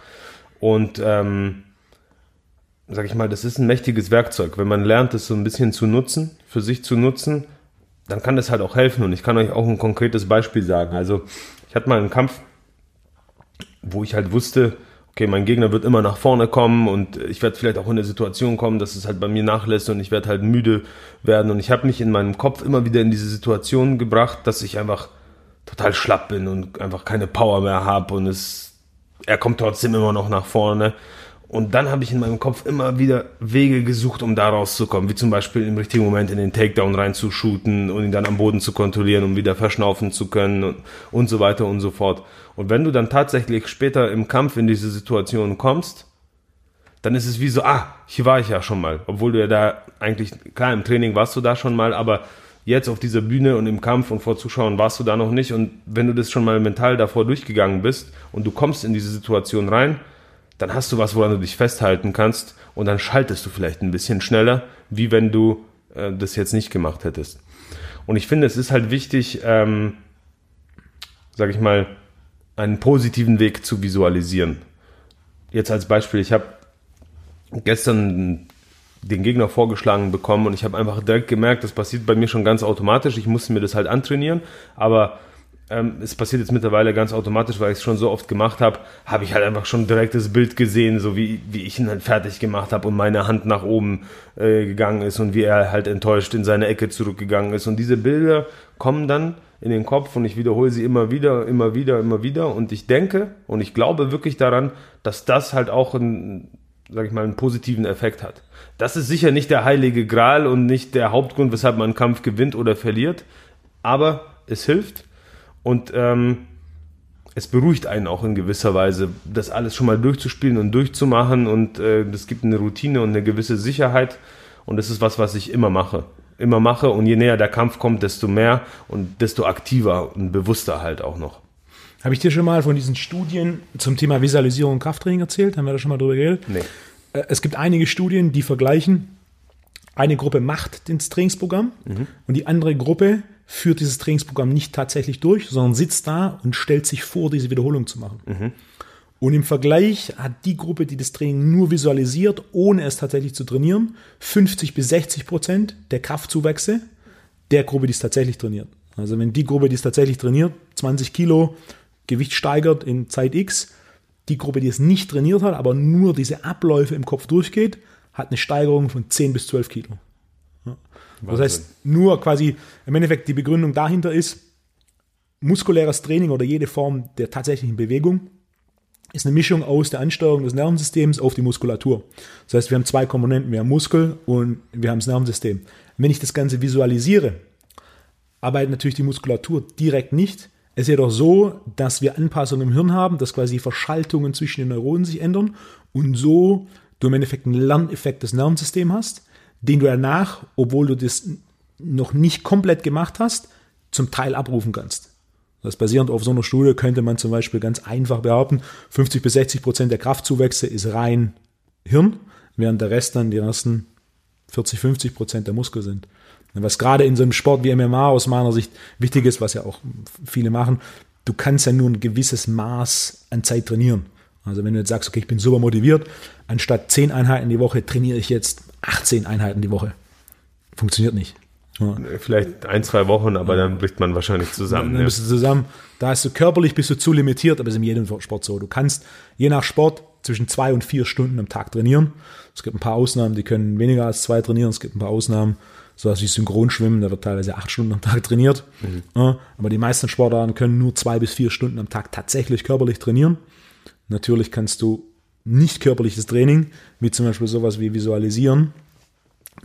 und ähm, sag ich mal, das ist ein mächtiges Werkzeug. Wenn man lernt, es so ein bisschen zu nutzen, für sich zu nutzen, dann kann das halt auch helfen. Und ich kann euch auch ein konkretes Beispiel sagen. Also ich hatte mal einen Kampf, wo ich halt wusste, okay, mein Gegner wird immer nach vorne kommen und ich werde vielleicht auch in eine Situation kommen, dass es halt bei mir nachlässt und ich werde halt müde werden. Und ich habe mich in meinem Kopf immer wieder in diese Situation gebracht, dass ich einfach total schlapp bin und einfach keine Power mehr habe und es, er kommt trotzdem immer noch nach vorne. Und dann habe ich in meinem Kopf immer wieder Wege gesucht, um da rauszukommen, wie zum Beispiel im richtigen Moment in den Takedown reinzushooten und ihn dann am Boden zu kontrollieren, um wieder verschnaufen zu können und, und so weiter und so fort. Und wenn du dann tatsächlich später im Kampf in diese Situation kommst, dann ist es wie so, ah, hier war ich ja schon mal. Obwohl du ja da eigentlich, klar, im Training warst du da schon mal, aber jetzt auf dieser Bühne und im Kampf und vor Zuschauern warst du da noch nicht. Und wenn du das schon mal mental davor durchgegangen bist und du kommst in diese Situation rein, dann hast du was, woran du dich festhalten kannst und dann schaltest du vielleicht ein bisschen schneller, wie wenn du äh, das jetzt nicht gemacht hättest. Und ich finde, es ist halt wichtig, ähm, sage ich mal, einen positiven Weg zu visualisieren. Jetzt als Beispiel, ich habe gestern den Gegner vorgeschlagen bekommen und ich habe einfach direkt gemerkt, das passiert bei mir schon ganz automatisch. Ich musste mir das halt antrainieren, aber ähm, es passiert jetzt mittlerweile ganz automatisch, weil ich es schon so oft gemacht habe, habe ich halt einfach schon direkt das Bild gesehen, so wie, wie ich ihn halt fertig gemacht habe und meine Hand nach oben äh, gegangen ist und wie er halt enttäuscht in seine Ecke zurückgegangen ist. Und diese Bilder kommen dann in den Kopf und ich wiederhole sie immer wieder, immer wieder, immer wieder. Und ich denke und ich glaube wirklich daran, dass das halt auch einen, sag ich mal, einen positiven Effekt hat. Das ist sicher nicht der heilige Gral und nicht der Hauptgrund, weshalb man einen Kampf gewinnt oder verliert, aber es hilft und ähm, es beruhigt einen auch in gewisser Weise, das alles schon mal durchzuspielen und durchzumachen und äh, das gibt eine Routine und eine gewisse Sicherheit und das ist was, was ich immer mache. Immer mache und je näher der Kampf kommt, desto mehr und desto aktiver und bewusster halt auch noch. Habe ich dir schon mal von diesen Studien zum Thema Visualisierung und Krafttraining erzählt? Haben wir da schon mal drüber geredet? Nee. Äh, es gibt einige Studien, die vergleichen, eine Gruppe macht das Trainingsprogramm mhm. und die andere Gruppe führt dieses Trainingsprogramm nicht tatsächlich durch, sondern sitzt da und stellt sich vor, diese Wiederholung zu machen. Mhm. Und im Vergleich hat die Gruppe, die das Training nur visualisiert, ohne es tatsächlich zu trainieren, 50 bis 60 Prozent der Kraftzuwächse der Gruppe, die es tatsächlich trainiert. Also wenn die Gruppe, die es tatsächlich trainiert, 20 Kilo Gewicht steigert in Zeit X, die Gruppe, die es nicht trainiert hat, aber nur diese Abläufe im Kopf durchgeht, hat eine Steigerung von 10 bis 12 Kilo. Das heißt, nur quasi im Endeffekt die Begründung dahinter ist, muskuläres Training oder jede Form der tatsächlichen Bewegung ist eine Mischung aus der Ansteuerung des Nervensystems auf die Muskulatur. Das heißt, wir haben zwei Komponenten, wir haben Muskel und wir haben das Nervensystem. Wenn ich das Ganze visualisiere, arbeitet natürlich die Muskulatur direkt nicht. Es ist jedoch so, dass wir Anpassungen im Hirn haben, dass quasi Verschaltungen zwischen den Neuronen sich ändern und so du im Endeffekt einen Lerneffekt des Nervensystems hast den du danach, obwohl du das noch nicht komplett gemacht hast, zum Teil abrufen kannst. Das basierend auf so einer Studie könnte man zum Beispiel ganz einfach behaupten, 50 bis 60 Prozent der Kraftzuwächse ist rein Hirn, während der Rest dann die ersten 40, 50 Prozent der Muskel sind. Was gerade in so einem Sport wie MMA aus meiner Sicht wichtig ist, was ja auch viele machen, du kannst ja nur ein gewisses Maß an Zeit trainieren. Also wenn du jetzt sagst, okay, ich bin super motiviert, anstatt 10 Einheiten die Woche trainiere ich jetzt 18 Einheiten die Woche. Funktioniert nicht. Ja. Vielleicht ein, zwei Wochen, aber dann bricht man wahrscheinlich zusammen. Dann bist du zusammen. Da ist du körperlich bist du zu limitiert, aber es ist in jedem Sport so. Du kannst je nach Sport zwischen zwei und vier Stunden am Tag trainieren. Es gibt ein paar Ausnahmen, die können weniger als zwei trainieren. Es gibt ein paar Ausnahmen, sowas wie Synchronschwimmen, da wird teilweise acht Stunden am Tag trainiert. Mhm. Ja, aber die meisten Sportarten können nur zwei bis vier Stunden am Tag tatsächlich körperlich trainieren. Natürlich kannst du nicht körperliches Training, wie zum Beispiel sowas wie Visualisieren,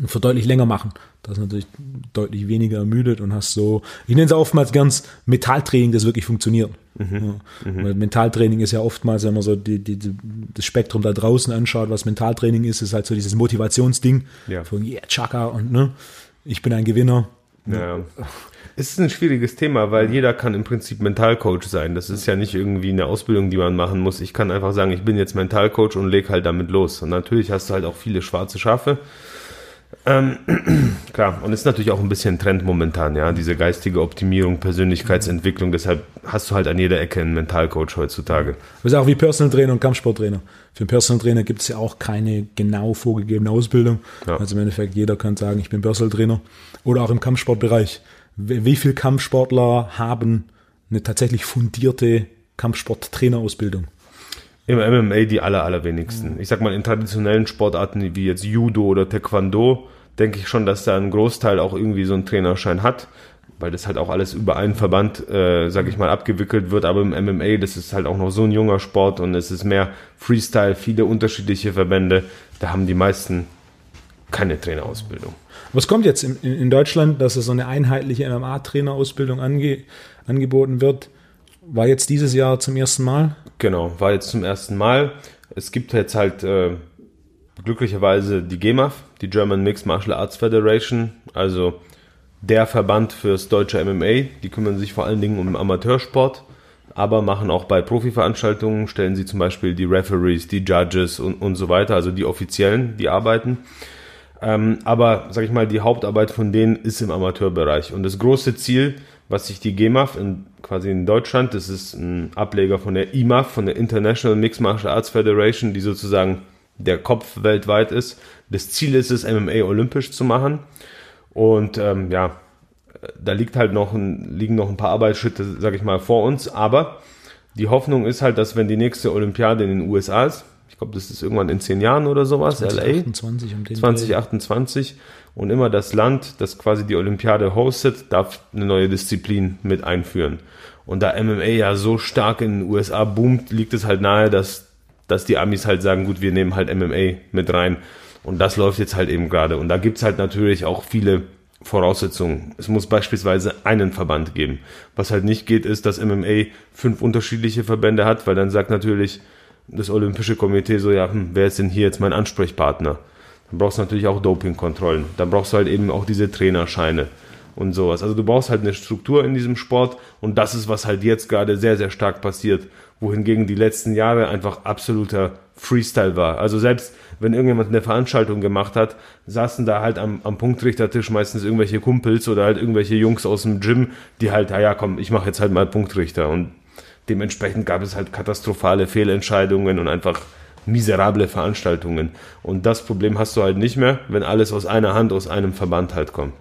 für deutlich länger machen. Das ist natürlich deutlich weniger ermüdet und hast so, ich nenne es oftmals ganz Metalltraining, das wirklich funktioniert. Mhm. Ja. Mhm. Weil Mentaltraining ist ja oftmals, wenn man so die, die, die, das Spektrum da draußen anschaut, was Mentaltraining ist, ist halt so dieses Motivationsding ja. von yeah, Chaka und ne, ich bin ein Gewinner. Ja. Es ist ein schwieriges Thema, weil jeder kann im Prinzip Mentalcoach sein. Das ist ja nicht irgendwie eine Ausbildung, die man machen muss. Ich kann einfach sagen, ich bin jetzt Mentalcoach und leg halt damit los. Und natürlich hast du halt auch viele schwarze Schafe. Ähm, <clears throat> klar, und ist natürlich auch ein bisschen Trend momentan, ja, diese geistige Optimierung, Persönlichkeitsentwicklung, deshalb hast du halt an jeder Ecke einen Mentalcoach heutzutage. Das ist auch wie Personal Trainer und Kampfsporttrainer. Für einen Personal Trainer gibt es ja auch keine genau vorgegebene Ausbildung. Ja. Also im Endeffekt, jeder kann sagen, ich bin Personal Trainer. Oder auch im Kampfsportbereich. Wie viele Kampfsportler haben eine tatsächlich fundierte Kampfsporttrainerausbildung? Im MMA die aller, allerwenigsten. Ich sag mal, in traditionellen Sportarten wie jetzt Judo oder Taekwondo, denke ich schon, dass da ein Großteil auch irgendwie so einen Trainerschein hat, weil das halt auch alles über einen Verband, äh, sag ich mal, abgewickelt wird. Aber im MMA, das ist halt auch noch so ein junger Sport und es ist mehr Freestyle, viele unterschiedliche Verbände. Da haben die meisten keine Trainerausbildung. Was kommt jetzt in, in Deutschland, dass es so eine einheitliche MMA-Trainerausbildung ange, angeboten wird? War jetzt dieses Jahr zum ersten Mal? Genau, war jetzt zum ersten Mal. Es gibt jetzt halt äh, glücklicherweise die GEMAF, die German Mixed Martial Arts Federation, also der Verband fürs deutsche MMA. Die kümmern sich vor allen Dingen um Amateursport, aber machen auch bei Profiveranstaltungen, stellen sie zum Beispiel die Referees, die Judges und, und so weiter, also die Offiziellen, die arbeiten. Ähm, aber, sag ich mal, die Hauptarbeit von denen ist im Amateurbereich. Und das große Ziel was sich die GEMAF in, quasi in Deutschland, das ist ein Ableger von der IMAF, von der International Mixed Martial Arts Federation, die sozusagen der Kopf weltweit ist. Das Ziel ist es, MMA olympisch zu machen. Und ähm, ja, da liegt halt noch ein, liegen noch ein paar Arbeitsschritte, sag ich mal, vor uns. Aber die Hoffnung ist halt, dass wenn die nächste Olympiade in den USA ist, ich glaube, das ist irgendwann in zehn Jahren oder sowas, 2028, LA. Um 2028. Und immer das Land, das quasi die Olympiade hostet, darf eine neue Disziplin mit einführen. Und da MMA ja so stark in den USA boomt, liegt es halt nahe, dass, dass die Amis halt sagen, gut, wir nehmen halt MMA mit rein. Und das läuft jetzt halt eben gerade. Und da gibt's halt natürlich auch viele Voraussetzungen. Es muss beispielsweise einen Verband geben. Was halt nicht geht, ist, dass MMA fünf unterschiedliche Verbände hat, weil dann sagt natürlich das Olympische Komitee so, ja, hm, wer ist denn hier jetzt mein Ansprechpartner? Dann brauchst du natürlich auch Dopingkontrollen. Dann brauchst du halt eben auch diese Trainerscheine und sowas. Also du brauchst halt eine Struktur in diesem Sport und das ist, was halt jetzt gerade sehr, sehr stark passiert. Wohingegen die letzten Jahre einfach absoluter Freestyle war. Also selbst wenn irgendjemand eine Veranstaltung gemacht hat, saßen da halt am, am Punktrichtertisch meistens irgendwelche Kumpels oder halt irgendwelche Jungs aus dem Gym, die halt, naja, komm, ich mache jetzt halt mal Punktrichter. Und dementsprechend gab es halt katastrophale Fehlentscheidungen und einfach miserable Veranstaltungen. Und das Problem hast du halt nicht mehr, wenn alles aus einer Hand, aus einem Verband halt kommt.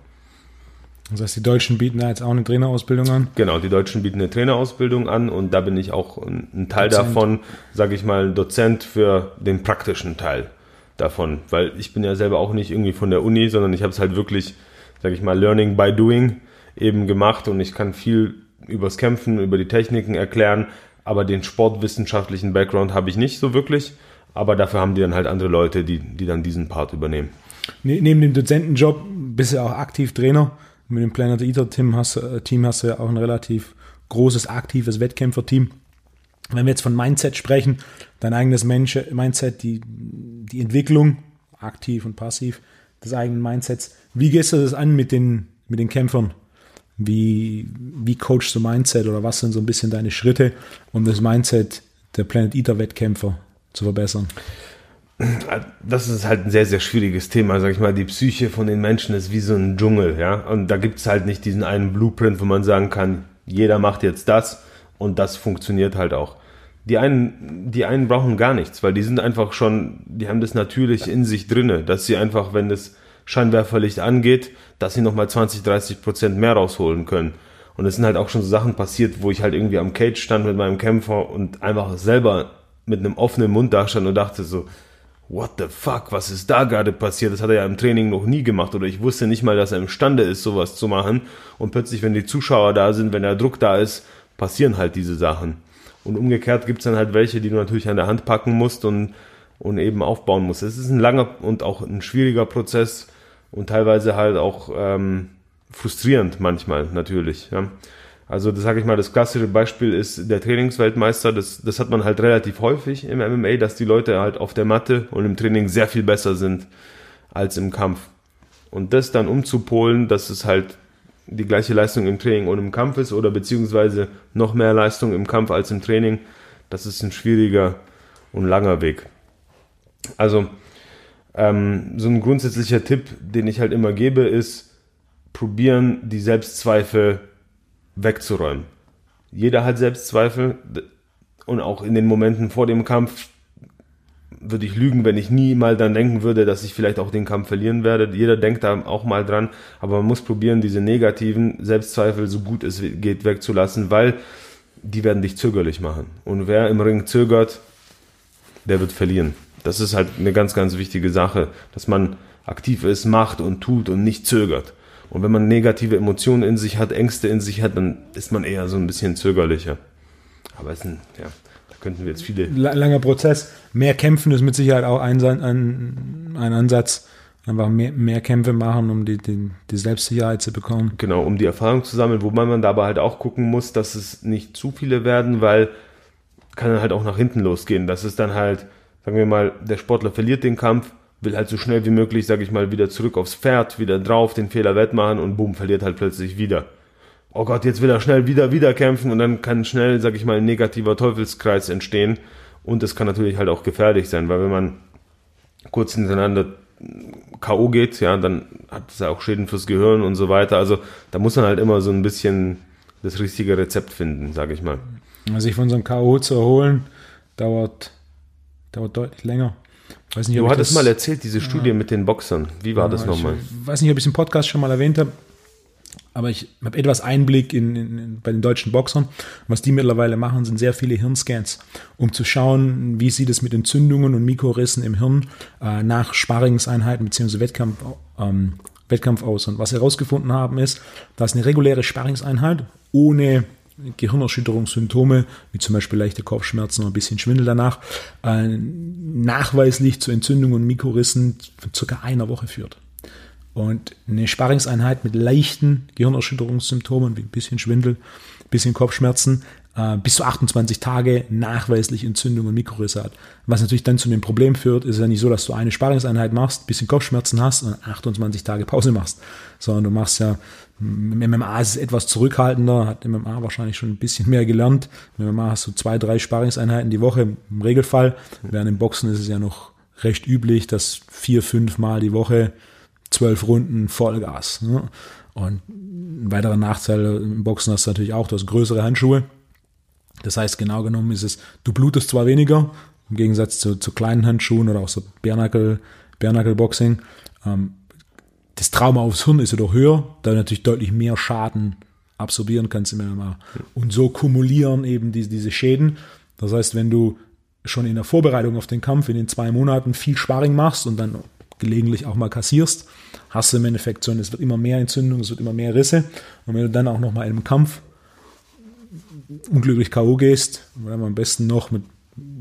Das heißt, die Deutschen bieten da jetzt auch eine Trainerausbildung an? Genau, die Deutschen bieten eine Trainerausbildung an und da bin ich auch ein Teil Dozent. davon, sage ich mal, Dozent für den praktischen Teil davon, weil ich bin ja selber auch nicht irgendwie von der Uni, sondern ich habe es halt wirklich, sage ich mal, Learning by Doing eben gemacht und ich kann viel übers Kämpfen, über die Techniken erklären, aber den sportwissenschaftlichen Background habe ich nicht so wirklich. Aber dafür haben die dann halt andere Leute, die, die dann diesen Part übernehmen. Ne, neben dem Dozentenjob bist du auch aktiv Trainer. Mit dem Planet Eater Team hast, äh, Team hast du ja auch ein relativ großes, aktives Wettkämpferteam. Wenn wir jetzt von Mindset sprechen, dein eigenes Mensch Mindset, die, die Entwicklung, aktiv und passiv, des eigenen Mindsets. Wie gehst du das an mit den, mit den Kämpfern? Wie, wie coachst du Mindset oder was sind so ein bisschen deine Schritte, um das Mindset der Planet Eater Wettkämpfer zu verbessern? Das ist halt ein sehr, sehr schwieriges Thema, sag ich mal. Die Psyche von den Menschen ist wie so ein Dschungel, ja. Und da gibt es halt nicht diesen einen Blueprint, wo man sagen kann, jeder macht jetzt das und das funktioniert halt auch. Die einen, die einen brauchen gar nichts, weil die sind einfach schon, die haben das natürlich in sich drinne, dass sie einfach, wenn das Scheinwerferlicht angeht, dass sie nochmal 20, 30 Prozent mehr rausholen können. Und es sind halt auch schon so Sachen passiert, wo ich halt irgendwie am Cage stand mit meinem Kämpfer und einfach selber mit einem offenen Mund da stand und dachte so, what the fuck, was ist da gerade passiert? Das hat er ja im Training noch nie gemacht oder ich wusste nicht mal, dass er imstande ist, sowas zu machen. Und plötzlich, wenn die Zuschauer da sind, wenn der Druck da ist, passieren halt diese Sachen. Und umgekehrt gibt's dann halt welche, die du natürlich an der Hand packen musst und, und eben aufbauen musst. Es ist ein langer und auch ein schwieriger Prozess und teilweise halt auch ähm, frustrierend manchmal natürlich. Ja. Also das sage ich mal, das klassische Beispiel ist der Trainingsweltmeister. Das, das hat man halt relativ häufig im MMA, dass die Leute halt auf der Matte und im Training sehr viel besser sind als im Kampf. Und das dann umzupolen, dass es halt die gleiche Leistung im Training und im Kampf ist oder beziehungsweise noch mehr Leistung im Kampf als im Training, das ist ein schwieriger und langer Weg. Also ähm, so ein grundsätzlicher Tipp, den ich halt immer gebe, ist probieren, die Selbstzweifel wegzuräumen. Jeder hat Selbstzweifel und auch in den Momenten vor dem Kampf würde ich lügen, wenn ich nie mal dann denken würde, dass ich vielleicht auch den Kampf verlieren werde. Jeder denkt da auch mal dran, aber man muss probieren, diese negativen Selbstzweifel so gut es geht wegzulassen, weil die werden dich zögerlich machen. Und wer im Ring zögert, der wird verlieren. Das ist halt eine ganz, ganz wichtige Sache, dass man aktiv ist, macht und tut und nicht zögert. Und wenn man negative Emotionen in sich hat, Ängste in sich hat, dann ist man eher so ein bisschen zögerlicher. Aber es ist ein, ja, da könnten wir jetzt viele. Langer Prozess. Mehr kämpfen ist mit Sicherheit auch ein, ein, ein Ansatz. Einfach mehr, mehr Kämpfe machen, um die, die, die Selbstsicherheit zu bekommen. Genau, um die Erfahrung zu sammeln, wobei man dabei halt auch gucken muss, dass es nicht zu viele werden, weil kann dann halt auch nach hinten losgehen. Das ist dann halt, sagen wir mal, der Sportler verliert den Kampf, will halt so schnell wie möglich, sag ich mal, wieder zurück aufs Pferd, wieder drauf, den Fehler wettmachen und boom, verliert halt plötzlich wieder. Oh Gott, jetzt will er schnell wieder, wieder kämpfen und dann kann schnell, sag ich mal, ein negativer Teufelskreis entstehen und das kann natürlich halt auch gefährlich sein, weil wenn man kurz hintereinander K.O. geht, ja, dann hat es ja auch Schäden fürs Gehirn und so weiter. Also da muss man halt immer so ein bisschen das richtige Rezept finden, sag ich mal. Also sich von so einem K.O. zu erholen, dauert, dauert deutlich länger. Weiß nicht, du hattest mal erzählt, diese Studie ja. mit den Boxern. Wie war ja, das nochmal? Ich weiß nicht, ob ich es im Podcast schon mal erwähnt habe, aber ich habe etwas Einblick in, in, in, bei den deutschen Boxern. Was die mittlerweile machen, sind sehr viele Hirnscans, um zu schauen, wie sieht es mit Entzündungen und Mikrorissen im Hirn äh, nach Sparringseinheiten bzw. Wettkampf, ähm, Wettkampf aus. Und was sie herausgefunden haben, ist, dass eine reguläre Sparringseinheit ohne Gehirnerschütterungssymptome, wie zum Beispiel leichte Kopfschmerzen und ein bisschen Schwindel danach, äh, nachweislich zu Entzündungen und Mikrorissen von circa einer Woche führt. Und eine Sparringseinheit mit leichten Gehirnerschütterungssymptomen, wie ein bisschen Schwindel, ein bisschen Kopfschmerzen, äh, bis zu 28 Tage nachweislich Entzündung und Mikrorisse hat. Was natürlich dann zu dem Problem führt, ist ja nicht so, dass du eine Sparringseinheit machst, bisschen Kopfschmerzen hast und 28 Tage Pause machst, sondern du machst ja, MMA ist es etwas zurückhaltender, hat MMA wahrscheinlich schon ein bisschen mehr gelernt. Im MMA hast du zwei, drei Sparringseinheiten die Woche im Regelfall, während im Boxen ist es ja noch recht üblich, dass vier, fünf Mal die Woche zwölf Runden Vollgas. Ne? Und ein weiterer Nachteil im Boxen hast du natürlich auch, du hast größere Handschuhe, das heißt, genau genommen ist es, du blutest zwar weniger, im Gegensatz zu, zu kleinen Handschuhen oder auch so Bärnackel, Bärnackelboxing. Ähm, das Trauma aufs Hirn ist jedoch höher, da du natürlich deutlich mehr Schaden absorbieren kannst im MMA. Und so kumulieren eben diese, diese Schäden. Das heißt, wenn du schon in der Vorbereitung auf den Kampf in den zwei Monaten viel Sparring machst und dann gelegentlich auch mal kassierst, hast du im Endeffekt so, es wird immer mehr Entzündung, es wird immer mehr Risse. Und wenn du dann auch noch mal in einem Kampf unglücklich K.O. gehst, oder am besten noch mit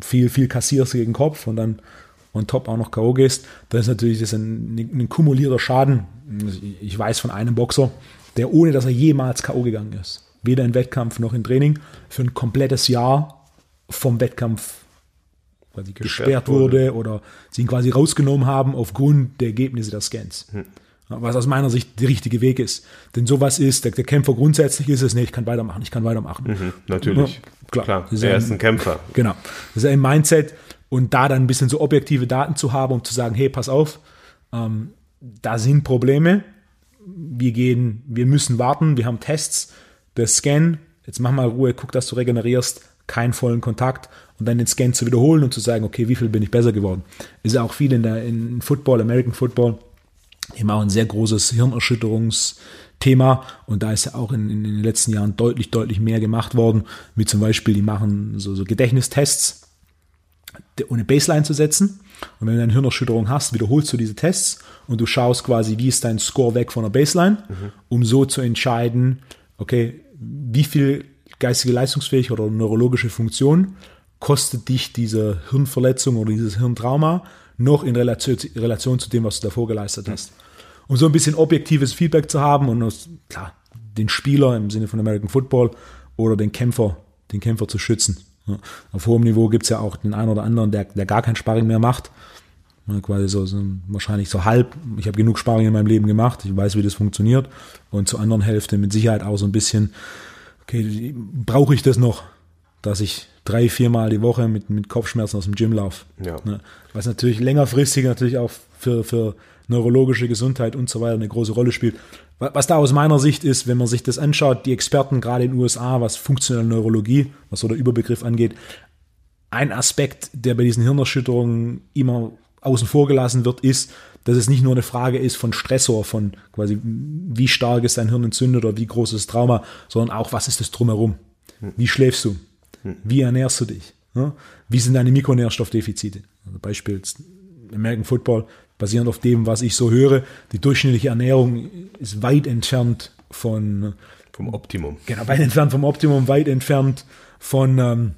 viel, viel kassierst gegen den Kopf und dann on top auch noch K.O. gehst, dann ist natürlich das ein, ein kumulierter Schaden. Ich weiß von einem Boxer, der ohne dass er jemals K.O. gegangen ist, weder in Wettkampf noch in Training, für ein komplettes Jahr vom Wettkampf quasi gesperrt wurde. oder sie ihn quasi rausgenommen haben aufgrund der Ergebnisse der Scans. Hm. Was aus meiner Sicht der richtige Weg ist. Denn sowas ist, der, der Kämpfer grundsätzlich ist es, nee, ich kann weitermachen, ich kann weitermachen. Mhm, natürlich. Ja, klar. klar. Ist er ist ein Kämpfer. Genau. Das ist ein Mindset und da dann ein bisschen so objektive Daten zu haben, um zu sagen, hey, pass auf, ähm, da sind Probleme, wir gehen, wir müssen warten, wir haben Tests, der Scan, jetzt mach mal Ruhe, guck, dass du regenerierst, keinen vollen Kontakt und dann den Scan zu wiederholen und zu sagen, okay, wie viel bin ich besser geworden. Ist ja auch viel in der in Football, American Football, auch ein sehr großes Hirnerschütterungsthema. Und da ist ja auch in, in, den letzten Jahren deutlich, deutlich mehr gemacht worden. Wie zum Beispiel, die machen so, so Gedächtnistests, ohne Baseline zu setzen. Und wenn du eine Hirnerschütterung hast, wiederholst du diese Tests und du schaust quasi, wie ist dein Score weg von der Baseline, mhm. um so zu entscheiden, okay, wie viel geistige Leistungsfähigkeit oder neurologische Funktion kostet dich diese Hirnverletzung oder dieses Hirntrauma noch in Relation, Relation zu dem, was du davor geleistet hast. Um so ein bisschen objektives Feedback zu haben und aus, klar, den Spieler im Sinne von American Football oder den Kämpfer, den Kämpfer zu schützen. Auf hohem Niveau gibt es ja auch den einen oder anderen, der, der gar kein Sparring mehr macht. Quasi so, so wahrscheinlich so halb. Ich habe genug Sparring in meinem Leben gemacht. Ich weiß, wie das funktioniert. Und zur anderen Hälfte mit Sicherheit auch so ein bisschen, okay, brauche ich das noch, dass ich drei, viermal die Woche mit, mit Kopfschmerzen aus dem Gym laufe. Ja. Ne? Was natürlich längerfristig natürlich auch für, für neurologische Gesundheit und so weiter eine große Rolle spielt. Was da aus meiner Sicht ist, wenn man sich das anschaut, die Experten gerade in den USA, was funktionelle Neurologie, was so der Überbegriff angeht, ein Aspekt, der bei diesen Hirnerschütterungen immer außen vor gelassen wird, ist, dass es nicht nur eine Frage ist von Stressor, von quasi wie stark ist dein Hirn entzündet oder wie groß ist das Trauma, sondern auch, was ist das drumherum? Wie schläfst du? Wie ernährst du dich? Wie sind deine Mikronährstoffdefizite? Also Beispiel American Football, basierend auf dem, was ich so höre, die durchschnittliche Ernährung ist weit entfernt von vom Optimum. Genau, weit entfernt vom Optimum, weit entfernt von ähm,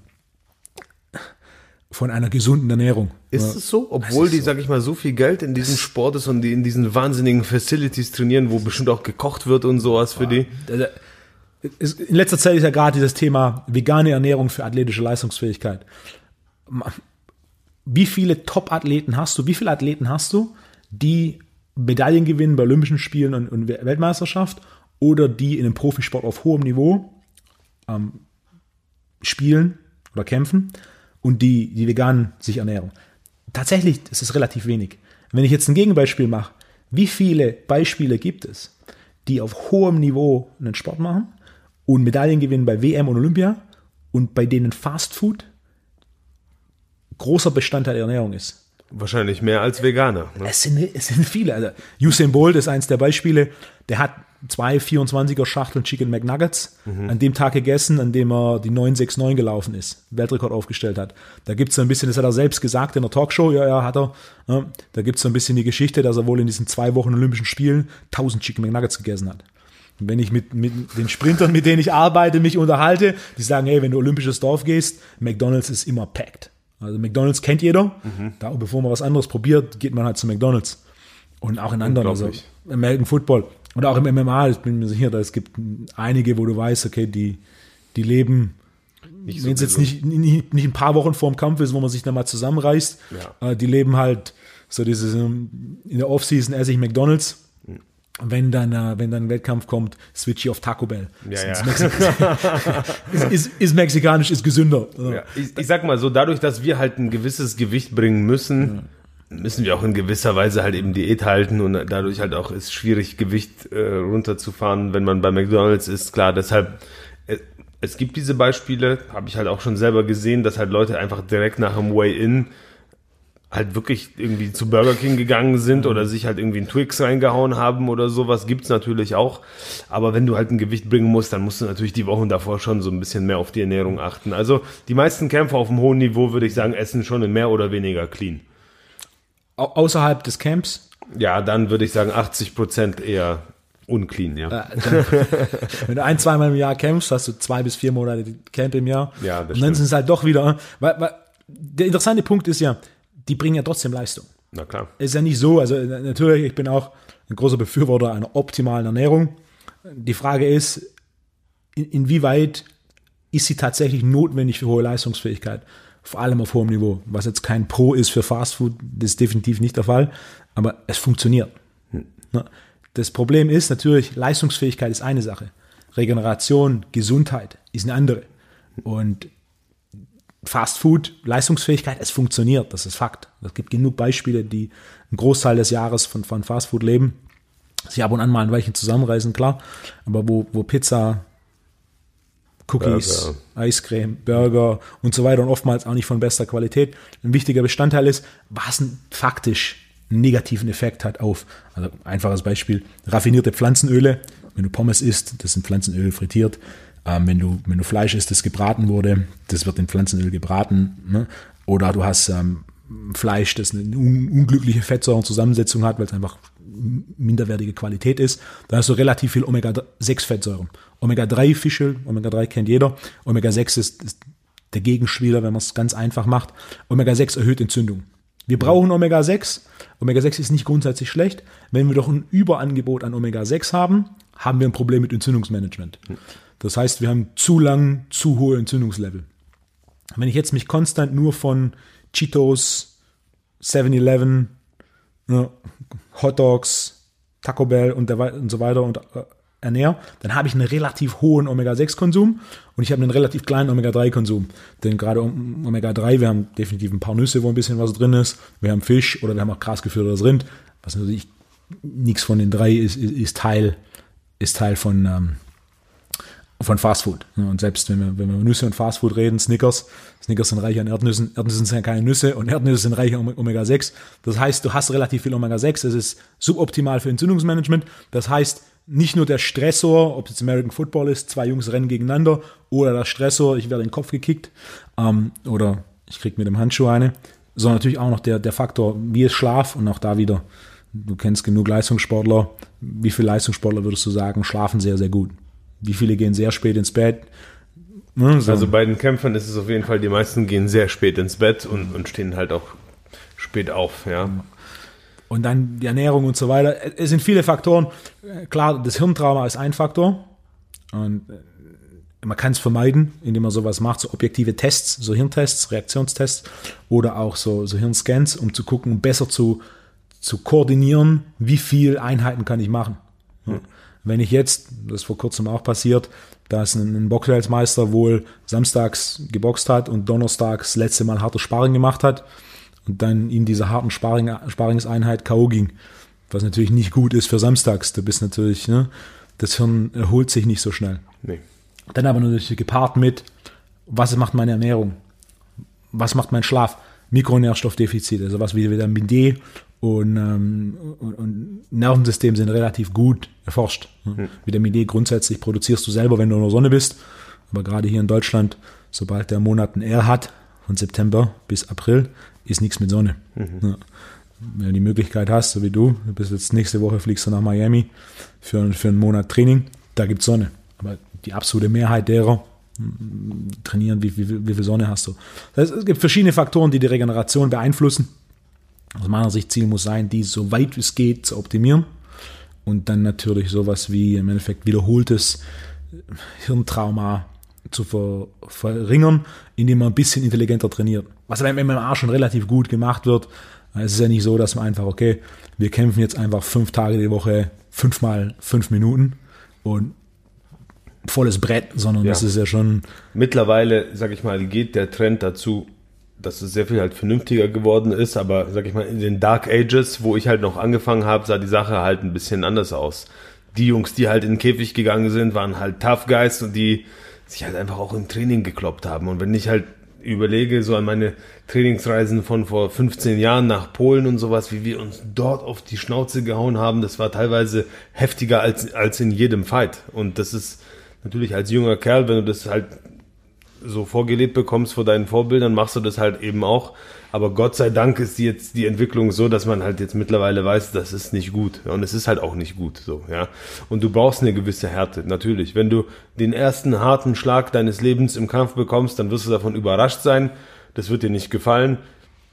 von einer gesunden Ernährung. Ist es so? Obwohl die, so. sag ich mal, so viel Geld in diesem Sport ist und die in diesen wahnsinnigen Facilities trainieren, wo bestimmt auch gekocht wird und sowas für die. In letzter Zeit ist ja gerade dieses Thema vegane Ernährung für athletische Leistungsfähigkeit. Wie viele Top-Athleten hast du? Wie viele Athleten hast du, die Medaillen gewinnen bei Olympischen Spielen und, und Weltmeisterschaft oder die in einem Profisport auf hohem Niveau ähm, spielen oder kämpfen? und die, die vegan sich ernähren. Tatsächlich ist es relativ wenig. Wenn ich jetzt ein Gegenbeispiel mache, wie viele Beispiele gibt es, die auf hohem Niveau einen Sport machen und Medaillen gewinnen bei WM und Olympia und bei denen Fast Food großer Bestandteil der Ernährung ist? Wahrscheinlich mehr als Veganer. Ne? Es, sind, es sind viele. Also Usain Bolt ist eins der Beispiele. Der hat zwei 24er Schachteln Chicken McNuggets mhm. an dem Tag gegessen, an dem er die 969 gelaufen ist, Weltrekord aufgestellt hat. Da gibt es so ein bisschen, das hat er selbst gesagt in der Talkshow, ja, ja, hat er. Ja, da gibt es so ein bisschen die Geschichte, dass er wohl in diesen zwei Wochen Olympischen Spielen 1000 Chicken McNuggets gegessen hat. Wenn ich mit, mit den Sprintern, mit denen ich arbeite, mich unterhalte, die sagen, hey, wenn du olympisches Dorf gehst, McDonalds ist immer packed. Also McDonalds kennt jeder. Mhm. Da, bevor man was anderes probiert, geht man halt zu McDonalds. Und auch in anderen, also American Football. Und auch im MMA, ich bin mir sicher, dass es gibt einige, wo du weißt, okay, die, die leben, nicht wenn es jetzt nicht, nicht, nicht ein paar Wochen vorm Kampf ist, wo man sich dann mal zusammenreißt, ja. äh, die leben halt so dieses, ähm, in der Offseason esse ich McDonalds. Wenn dann, äh, wenn dann ein Wettkampf kommt, switch ich auf Taco Bell. Ja, ist, ja. <laughs> ist, ist, ist, mexikanisch, ist gesünder. Ja, ich, ich, sag mal so, dadurch, dass wir halt ein gewisses Gewicht bringen müssen, müssen wir auch in gewisser Weise halt eben Diät halten und dadurch halt auch ist schwierig, Gewicht äh, runterzufahren, wenn man bei McDonalds ist. Klar, deshalb, äh, es gibt diese Beispiele, habe ich halt auch schon selber gesehen, dass halt Leute einfach direkt nach dem Way-In halt wirklich irgendwie zu Burger King gegangen sind oder sich halt irgendwie einen Twix reingehauen haben oder sowas, gibt's natürlich auch. Aber wenn du halt ein Gewicht bringen musst, dann musst du natürlich die Wochen davor schon so ein bisschen mehr auf die Ernährung achten. Also die meisten Kämpfer auf einem hohen Niveau, würde ich sagen, essen schon in mehr oder weniger clean außerhalb des Camps? Ja, dann würde ich sagen 80 Prozent eher unclean, ja. Äh, <laughs> wenn du ein, zweimal im Jahr kämpfst, hast du zwei bis vier Monate Camp im Jahr. Ja, das Und dann sind es halt doch wieder, weil, weil der interessante Punkt ist ja, die bringen ja trotzdem Leistung. Na klar. Ist ja nicht so, also natürlich, ich bin auch ein großer Befürworter einer optimalen Ernährung. Die Frage ist, in, inwieweit ist sie tatsächlich notwendig für hohe Leistungsfähigkeit? vor allem auf hohem Niveau. Was jetzt kein Pro ist für Fastfood, das ist definitiv nicht der Fall, aber es funktioniert. Hm. Das Problem ist natürlich, Leistungsfähigkeit ist eine Sache. Regeneration, Gesundheit ist eine andere. Und Fastfood, Leistungsfähigkeit, es funktioniert, das ist Fakt. Es gibt genug Beispiele, die einen Großteil des Jahres von, von Fastfood leben. Sie ab und an mal ein Weilchen zusammenreisen, klar. Aber wo, wo Pizza, Cookies, Burger. Eiscreme, Burger und so weiter und oftmals auch nicht von bester Qualität. Ein wichtiger Bestandteil ist, was ein faktisch einen negativen Effekt hat auf, also einfaches Beispiel, raffinierte Pflanzenöle. Wenn du Pommes isst, das sind Pflanzenöl frittiert. Ähm, wenn, du, wenn du Fleisch isst, das gebraten wurde, das wird in Pflanzenöl gebraten. Ne? Oder du hast ähm, Fleisch, das eine un unglückliche Fettsäurenzusammensetzung hat, weil es einfach minderwertige Qualität ist, dann hast du relativ viel Omega-6-Fettsäuren. Omega-3-Fische, Omega-3 kennt jeder, Omega-6 ist, ist der Gegenspieler, wenn man es ganz einfach macht. Omega-6 erhöht Entzündung. Wir brauchen Omega-6. Omega-6 ist nicht grundsätzlich schlecht. Wenn wir doch ein Überangebot an Omega-6 haben, haben wir ein Problem mit Entzündungsmanagement. Das heißt, wir haben zu lang zu hohe Entzündungslevel. Wenn ich jetzt mich konstant nur von Cheetos, 7-Eleven, ne, Hot Dogs, Taco Bell und, der, und so weiter und äh, ernähre, dann habe ich einen relativ hohen Omega-6-Konsum und ich habe einen relativ kleinen Omega-3-Konsum. Denn gerade Omega-3, wir haben definitiv ein paar Nüsse, wo ein bisschen was drin ist, wir haben Fisch oder wir haben auch grasgefüttertes Rind, was natürlich nichts von den drei ist, ist, ist Teil, ist Teil von, ähm, von Fastfood. Und selbst wenn wir, wenn wir Nüsse und Fastfood reden, Snickers, Snickers sind reich an Erdnüssen, Erdnüsse sind ja keine Nüsse und Erdnüsse sind reich an Omega-6. Das heißt, du hast relativ viel Omega-6, das ist suboptimal für Entzündungsmanagement. Das heißt, nicht nur der Stressor, ob es American Football ist, zwei Jungs rennen gegeneinander, oder der Stressor, ich werde in den Kopf gekickt, ähm, oder ich kriege mit dem Handschuh eine, sondern natürlich auch noch der, der Faktor, wie ist Schlaf und auch da wieder, du kennst genug Leistungssportler, wie viele Leistungssportler würdest du sagen, schlafen sehr, sehr gut? Wie viele gehen sehr spät ins Bett? Ne, so. Also bei den Kämpfern ist es auf jeden Fall, die meisten gehen sehr spät ins Bett und, und stehen halt auch spät auf, ja. Und dann die Ernährung und so weiter. Es sind viele Faktoren. Klar, das Hirntrauma ist ein Faktor. Und äh, man kann es vermeiden, indem man sowas macht, so objektive Tests, so Hirntests, Reaktionstests oder auch so, so Hirnscans, um zu gucken, besser zu, zu koordinieren, wie viel Einheiten kann ich machen. Wenn ich jetzt, das ist vor kurzem auch passiert, dass ein Boxweltmeister wohl samstags geboxt hat und donnerstags das letzte Mal harte Sparring gemacht hat und dann in dieser harten Sparring, Sparringseinheit K.O. ging. Was natürlich nicht gut ist für samstags. Du bist natürlich, ne, das Hirn erholt sich nicht so schnell. Nee. Dann aber natürlich gepaart mit, was macht meine Ernährung? Was macht mein Schlaf? Mikronährstoffdefizit, also was wie Vitamin D und, ähm, und, und, Nervensystem sind relativ gut erforscht. Mhm. Vitamin D grundsätzlich produzierst du selber, wenn du in der Sonne bist. Aber gerade hier in Deutschland, sobald der Monat ein R hat, von September bis April, ist nichts mit Sonne. Mhm. Ja. Wenn du die Möglichkeit hast, so wie du, du bist jetzt nächste Woche fliegst du nach Miami für, für einen Monat Training, da gibt es Sonne. Aber die absolute Mehrheit derer mm, trainieren, wie, wie, wie viel Sonne hast du. Das heißt, es gibt verschiedene Faktoren, die die Regeneration beeinflussen. Aus meiner Sicht Ziel muss sein, die so weit es geht zu optimieren und dann natürlich sowas wie im Endeffekt wiederholtes Hirntrauma zu ver verringern, indem man ein bisschen intelligenter trainiert. Was beim MMA schon relativ gut gemacht wird. Es ist ja nicht so, dass man einfach, okay, wir kämpfen jetzt einfach fünf Tage die Woche, fünfmal fünf Minuten und volles Brett, sondern ja. das ist ja schon. Mittlerweile, sag ich mal, geht der Trend dazu, dass es sehr viel halt vernünftiger geworden ist, aber sag ich mal, in den Dark Ages, wo ich halt noch angefangen habe, sah die Sache halt ein bisschen anders aus. Die Jungs, die halt in den Käfig gegangen sind, waren halt Tough Guys und die sich halt einfach auch im Training gekloppt haben. Und wenn ich halt überlege, so an meine Trainingsreisen von vor 15 Jahren nach Polen und sowas, wie wir uns dort auf die Schnauze gehauen haben, das war teilweise heftiger als, als in jedem Fight. Und das ist natürlich als junger Kerl, wenn du das halt so vorgelebt bekommst vor deinen Vorbildern, machst du das halt eben auch. Aber Gott sei Dank ist jetzt die Entwicklung so, dass man halt jetzt mittlerweile weiß, das ist nicht gut. Und es ist halt auch nicht gut so, ja. Und du brauchst eine gewisse Härte, natürlich. Wenn du den ersten harten Schlag deines Lebens im Kampf bekommst, dann wirst du davon überrascht sein. Das wird dir nicht gefallen.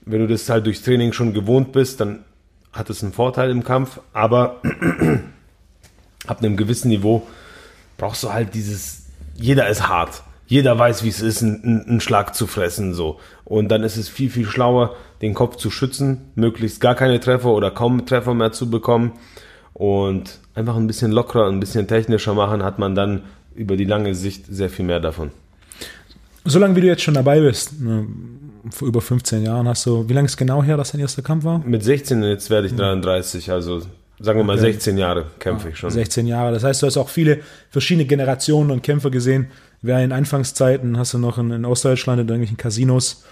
Wenn du das halt durchs Training schon gewohnt bist, dann hat es einen Vorteil im Kampf. Aber <clears throat> ab einem gewissen Niveau brauchst du halt dieses, jeder ist hart jeder weiß, wie es ist, einen, einen Schlag zu fressen, so. Und dann ist es viel, viel schlauer, den Kopf zu schützen, möglichst gar keine Treffer oder kaum Treffer mehr zu bekommen. Und einfach ein bisschen lockerer, ein bisschen technischer machen, hat man dann über die lange Sicht sehr viel mehr davon. Solange wie du jetzt schon dabei bist, ne, vor über 15 Jahren hast du, wie lange ist genau her, dass dein erster Kampf war? Mit 16, jetzt werde ich 33, also sagen wir mal okay. 16 Jahre kämpfe ich schon. 16 Jahre, das heißt, du hast auch viele verschiedene Generationen und Kämpfer gesehen. Wer in Anfangszeiten hast du noch in, in Ostdeutschland in irgendwelchen Casinos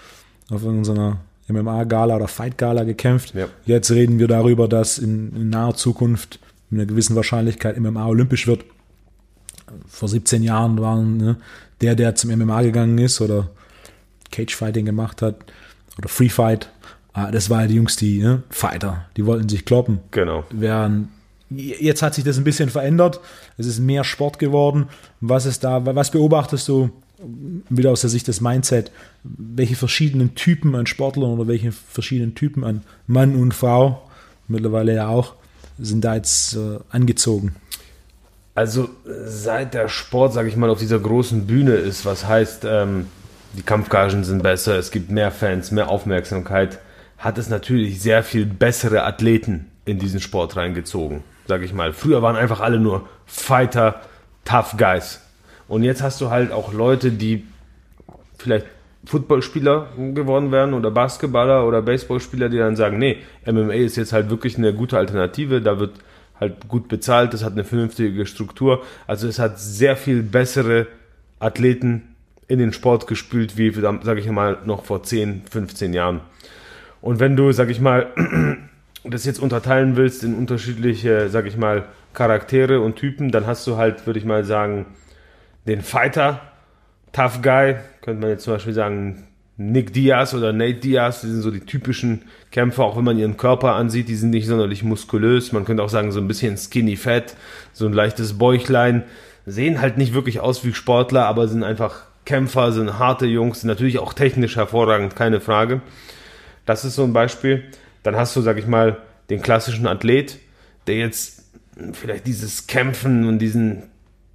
auf irgendeiner MMA-Gala oder Fight-Gala gekämpft. Ja. Jetzt reden wir darüber, dass in, in naher Zukunft mit einer gewissen Wahrscheinlichkeit MMA olympisch wird. Vor 17 Jahren waren ne, der, der zum MMA gegangen ist oder Cage-Fighting gemacht hat oder Free Fight, ah, das waren die Jungs, die ne, Fighter, die wollten sich kloppen. Genau. Während Jetzt hat sich das ein bisschen verändert. Es ist mehr Sport geworden. Was ist da? Was beobachtest du wieder aus der Sicht des Mindset? Welche verschiedenen Typen an Sportlern oder welche verschiedenen Typen an Mann und Frau mittlerweile ja auch sind da jetzt äh, angezogen? Also seit der Sport, sage ich mal, auf dieser großen Bühne ist, was heißt, ähm, die Kampfgagen sind besser, es gibt mehr Fans, mehr Aufmerksamkeit, hat es natürlich sehr viel bessere Athleten in diesen Sport reingezogen, sag ich mal. Früher waren einfach alle nur Fighter, Tough Guys. Und jetzt hast du halt auch Leute, die vielleicht Footballspieler geworden wären oder Basketballer oder Baseballspieler, die dann sagen, nee, MMA ist jetzt halt wirklich eine gute Alternative, da wird halt gut bezahlt, das hat eine vernünftige Struktur. Also es hat sehr viel bessere Athleten in den Sport gespült, wie, sage ich mal, noch vor 10, 15 Jahren. Und wenn du, sag ich mal, <clears throat> das jetzt unterteilen willst in unterschiedliche, sag ich mal, Charaktere und Typen, dann hast du halt, würde ich mal sagen, den Fighter, Tough Guy, könnte man jetzt zum Beispiel sagen, Nick Diaz oder Nate Diaz, die sind so die typischen Kämpfer, auch wenn man ihren Körper ansieht, die sind nicht sonderlich muskulös. Man könnte auch sagen, so ein bisschen skinny fat, so ein leichtes Bäuchlein. Sehen halt nicht wirklich aus wie Sportler, aber sind einfach Kämpfer, sind harte Jungs, sind natürlich auch technisch hervorragend, keine Frage. Das ist so ein Beispiel. Dann hast du, sag ich mal, den klassischen Athlet, der jetzt vielleicht dieses Kämpfen und diesen,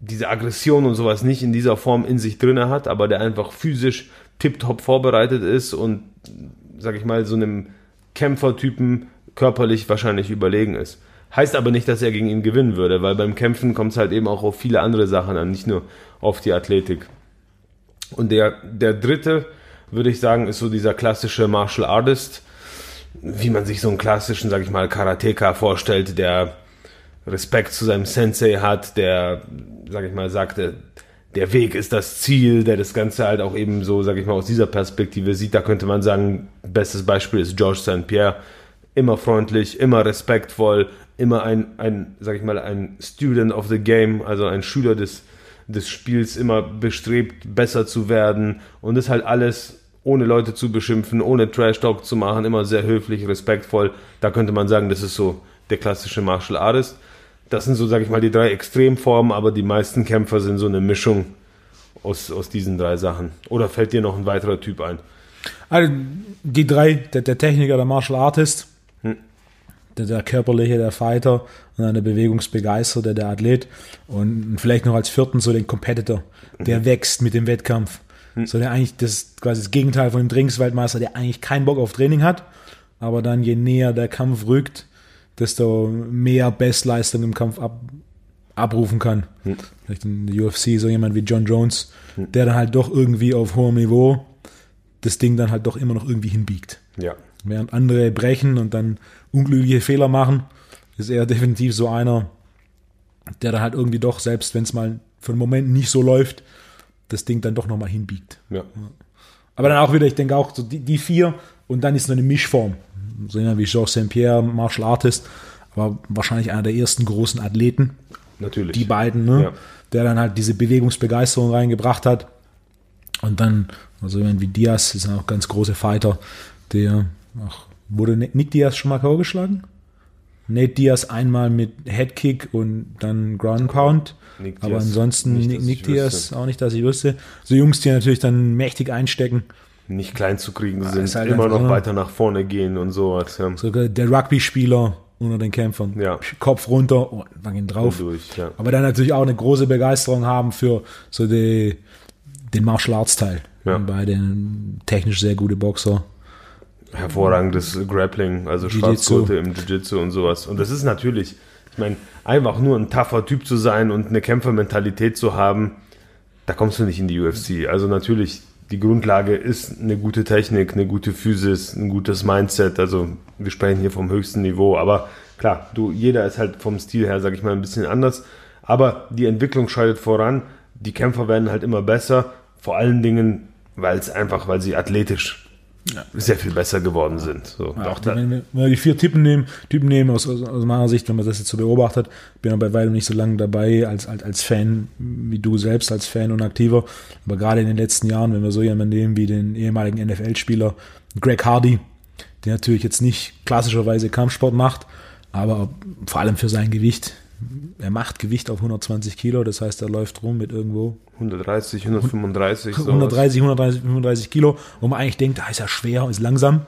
diese Aggression und sowas nicht in dieser Form in sich drinne hat, aber der einfach physisch tiptop vorbereitet ist und, sag ich mal, so einem Kämpfertypen körperlich wahrscheinlich überlegen ist. Heißt aber nicht, dass er gegen ihn gewinnen würde, weil beim Kämpfen kommt es halt eben auch auf viele andere Sachen an, nicht nur auf die Athletik. Und der, der dritte, würde ich sagen, ist so dieser klassische Martial Artist, wie man sich so einen klassischen, sag ich mal, Karateka vorstellt, der Respekt zu seinem Sensei hat, der, sag ich mal, sagte, der Weg ist das Ziel, der das Ganze halt auch eben so, sag ich mal, aus dieser Perspektive sieht. Da könnte man sagen, bestes Beispiel ist George St. Pierre. Immer freundlich, immer respektvoll, immer ein, ein, sag ich mal, ein Student of the Game, also ein Schüler des, des Spiels immer bestrebt, besser zu werden und das halt alles ohne Leute zu beschimpfen, ohne Trash-Talk zu machen, immer sehr höflich, respektvoll. Da könnte man sagen, das ist so der klassische Martial Artist. Das sind so, sag ich mal, die drei Extremformen, aber die meisten Kämpfer sind so eine Mischung aus, aus diesen drei Sachen. Oder fällt dir noch ein weiterer Typ ein? Also die drei, der, der Techniker, der Martial Artist, hm. der, der körperliche, der Fighter und dann der Bewegungsbegeisterte, der Athlet und vielleicht noch als vierten so den Competitor, der mhm. wächst mit dem Wettkampf. Hm. So der eigentlich das quasi das Gegenteil von dem Trainingsweltmeister, der eigentlich keinen Bock auf Training hat, aber dann je näher der Kampf rückt, desto mehr Bestleistung im Kampf ab, abrufen kann. Hm. Vielleicht in der UFC so jemand wie John Jones, hm. der dann halt doch irgendwie auf hohem Niveau das Ding dann halt doch immer noch irgendwie hinbiegt. Ja. Während andere brechen und dann unglückliche Fehler machen, ist er definitiv so einer, der dann halt irgendwie doch, selbst wenn es mal für einen Moment nicht so läuft, das Ding dann doch nochmal hinbiegt. Ja. Aber dann auch wieder, ich denke auch, so die, die vier und dann ist noch eine Mischform. So jemand wie Georges St. Pierre, Martial Artist, aber wahrscheinlich einer der ersten großen Athleten. Natürlich. Die beiden, ne? Ja. Der dann halt diese Bewegungsbegeisterung reingebracht hat. Und dann, also jemand wie Diaz ist auch ganz große Fighter, der, ach, wurde Nick Diaz schon mal vorgeschlagen? Nate Diaz einmal mit Headkick und dann Ground Pound. Nick aber ansonsten nicht, Nick, Nick Diaz auch nicht, dass ich wüsste. So Jungs, die natürlich dann mächtig einstecken. Nicht klein zu kriegen sind, halt immer noch weiter nach vorne gehen und sowas. Ja. Sogar der Rugby-Spieler unter den Kämpfern. Ja. Kopf runter und oh, gehen drauf. Durch, ja. Aber dann natürlich auch eine große Begeisterung haben für so die, den Martial Arts Teil. Ja. Beide technisch sehr gute Boxer. Hervorragendes Grappling, also Schwarzgurte im Jiu-Jitsu und sowas. Und das ist natürlich, ich meine, einfach nur ein tougher Typ zu sein und eine Kämpfermentalität zu haben, da kommst du nicht in die UFC. Also natürlich, die Grundlage ist eine gute Technik, eine gute Physis, ein gutes Mindset. Also wir sprechen hier vom höchsten Niveau. Aber klar, du, jeder ist halt vom Stil her, sag ich mal, ein bisschen anders. Aber die Entwicklung schreitet voran. Die Kämpfer werden halt immer besser. Vor allen Dingen, weil es einfach, weil sie athletisch ja. sehr viel besser geworden sind. So, ja, auch wenn, wir, wenn wir die vier Typen nehmen, Typen nehmen aus, aus, aus, meiner Sicht, wenn man das jetzt so beobachtet, bin ja bei weitem nicht so lange dabei als, als, als Fan, wie du selbst als Fan und aktiver. Aber gerade in den letzten Jahren, wenn wir so jemanden nehmen wie den ehemaligen NFL-Spieler Greg Hardy, der natürlich jetzt nicht klassischerweise Kampfsport macht, aber vor allem für sein Gewicht er macht Gewicht auf 120 Kilo, das heißt, er läuft rum mit irgendwo 130, 135, 130, 130, 135 Kilo, wo man eigentlich denkt, da ist er schwer, ist langsam.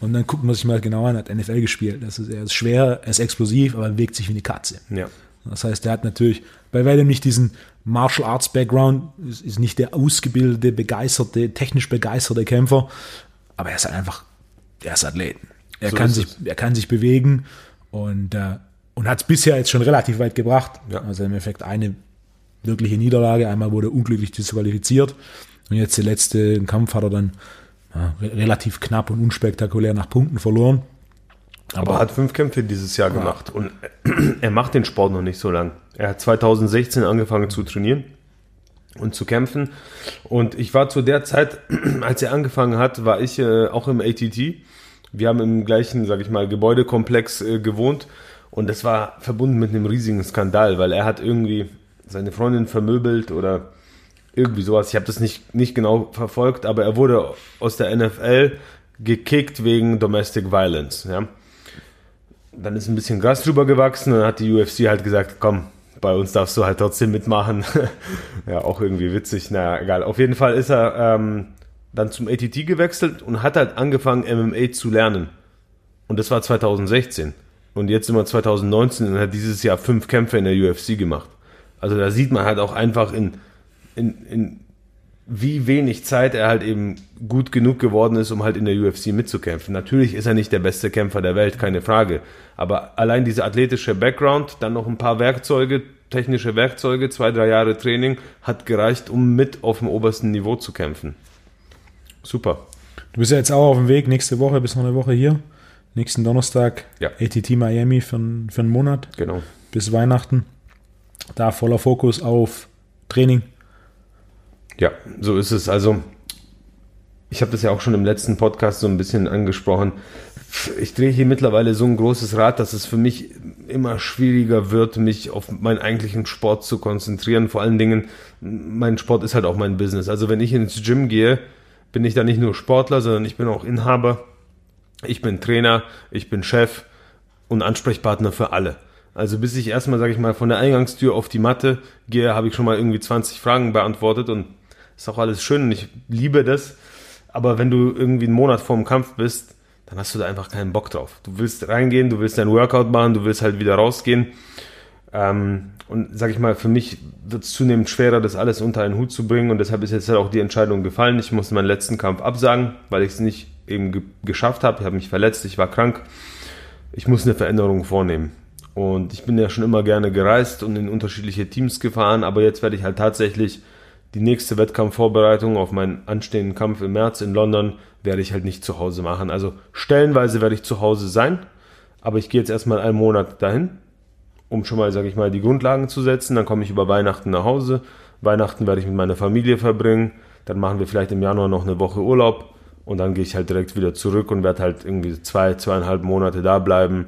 Und dann guckt man sich mal genau an, hat NFL gespielt. Das ist, er ist schwer, er ist explosiv, aber er bewegt sich wie eine Katze. Ja. Das heißt, er hat natürlich bei weitem nicht diesen Martial Arts Background, ist, ist nicht der ausgebildete, begeisterte, technisch begeisterte Kämpfer, aber er ist halt einfach, er ist Athlet. er, So kann sich, er kann sich bewegen und, äh, und hat es bisher jetzt schon relativ weit gebracht. Ja. Also im Endeffekt eine wirkliche Niederlage. Einmal wurde er unglücklich disqualifiziert und jetzt der letzte Kampf hat er dann ja, re- relativ knapp und unspektakulär nach Punkten verloren. Aber er hat fünf Kämpfe dieses Jahr gemacht und <clears throat> er macht den Sport noch nicht so lang. Er hat 2016 angefangen zu trainieren und zu kämpfen. Und ich war zu der Zeit, <clears throat> als er angefangen hat, war ich äh, auch im ATT. Wir haben im gleichen, sag ich mal, Gebäudekomplex äh, gewohnt und das war verbunden mit einem riesigen Skandal, weil er hat irgendwie seine Freundin vermöbelt oder irgendwie sowas. Ich habe das nicht, nicht genau verfolgt, aber er wurde aus der NFL gekickt wegen Domestic Violence. Ja. Dann ist ein bisschen Gras drüber gewachsen und dann hat die UFC halt gesagt, komm, bei uns darfst du halt trotzdem mitmachen. <laughs> ja, auch irgendwie witzig. Naja, egal. Auf jeden Fall ist er ähm, dann zum ATT gewechselt und hat halt angefangen, MMA zu lernen. Und das war 2016. Und jetzt sind wir 2019 und hat dieses Jahr fünf Kämpfe in der UFC gemacht. Also da sieht man halt auch einfach in, in, in wie wenig Zeit er halt eben gut genug geworden ist, um halt in der UFC mitzukämpfen. Natürlich ist er nicht der beste Kämpfer der Welt, keine Frage. Aber allein dieser athletische Background, dann noch ein paar Werkzeuge, technische Werkzeuge, zwei, drei Jahre Training, hat gereicht, um mit auf dem obersten Niveau zu kämpfen. Super. Du bist ja jetzt auch auf dem Weg, nächste Woche bis noch eine Woche hier. Nächsten Donnerstag Ja. ATT Miami für, für einen Monat Genau. bis Weihnachten. Da voller Fokus auf Training. Ja, so ist es. Also, ich habe das ja auch schon im letzten Podcast so ein bisschen angesprochen. Ich drehe hier mittlerweile so ein großes Rad, dass es für mich immer schwieriger wird, mich auf meinen eigentlichen Sport zu konzentrieren. Vor allen Dingen, mein Sport ist halt auch mein Business. Also, wenn ich ins Gym gehe, bin ich da nicht nur Sportler, sondern ich bin auch Inhaber. Ich bin Trainer, ich bin Chef und Ansprechpartner für alle. Also bis ich erstmal, sage ich mal, von der Eingangstür auf die Matte gehe, habe ich schon mal irgendwie 20 Fragen beantwortet und ist auch alles schön und ich liebe das. Aber wenn du irgendwie einen Monat vorm Kampf bist, dann hast du da einfach keinen Bock drauf. Du willst reingehen, du willst dein Workout machen, du willst halt wieder rausgehen. Ähm, und sag ich mal, für mich wird es zunehmend schwerer, das alles unter einen Hut zu bringen und deshalb ist jetzt halt auch die Entscheidung gefallen. Ich musste meinen letzten Kampf absagen, weil ich es nicht eben ge geschafft habe. Ich habe mich verletzt, ich war krank. Ich muss eine Veränderung vornehmen. Und ich bin ja schon immer gerne gereist und in unterschiedliche Teams gefahren, aber jetzt werde ich halt tatsächlich die nächste Wettkampfvorbereitung auf meinen anstehenden Kampf im März in London werde ich halt nicht zu Hause machen. Also stellenweise werde ich zu Hause sein, aber ich gehe jetzt erstmal einen Monat dahin, um schon mal, sage ich mal, die Grundlagen zu setzen. Dann komme ich über Weihnachten nach Hause. Weihnachten werde ich mit meiner Familie verbringen. Dann machen wir vielleicht im Januar noch eine Woche Urlaub und dann gehe ich halt direkt wieder zurück und werde halt irgendwie zwei, zweieinhalb Monate da bleiben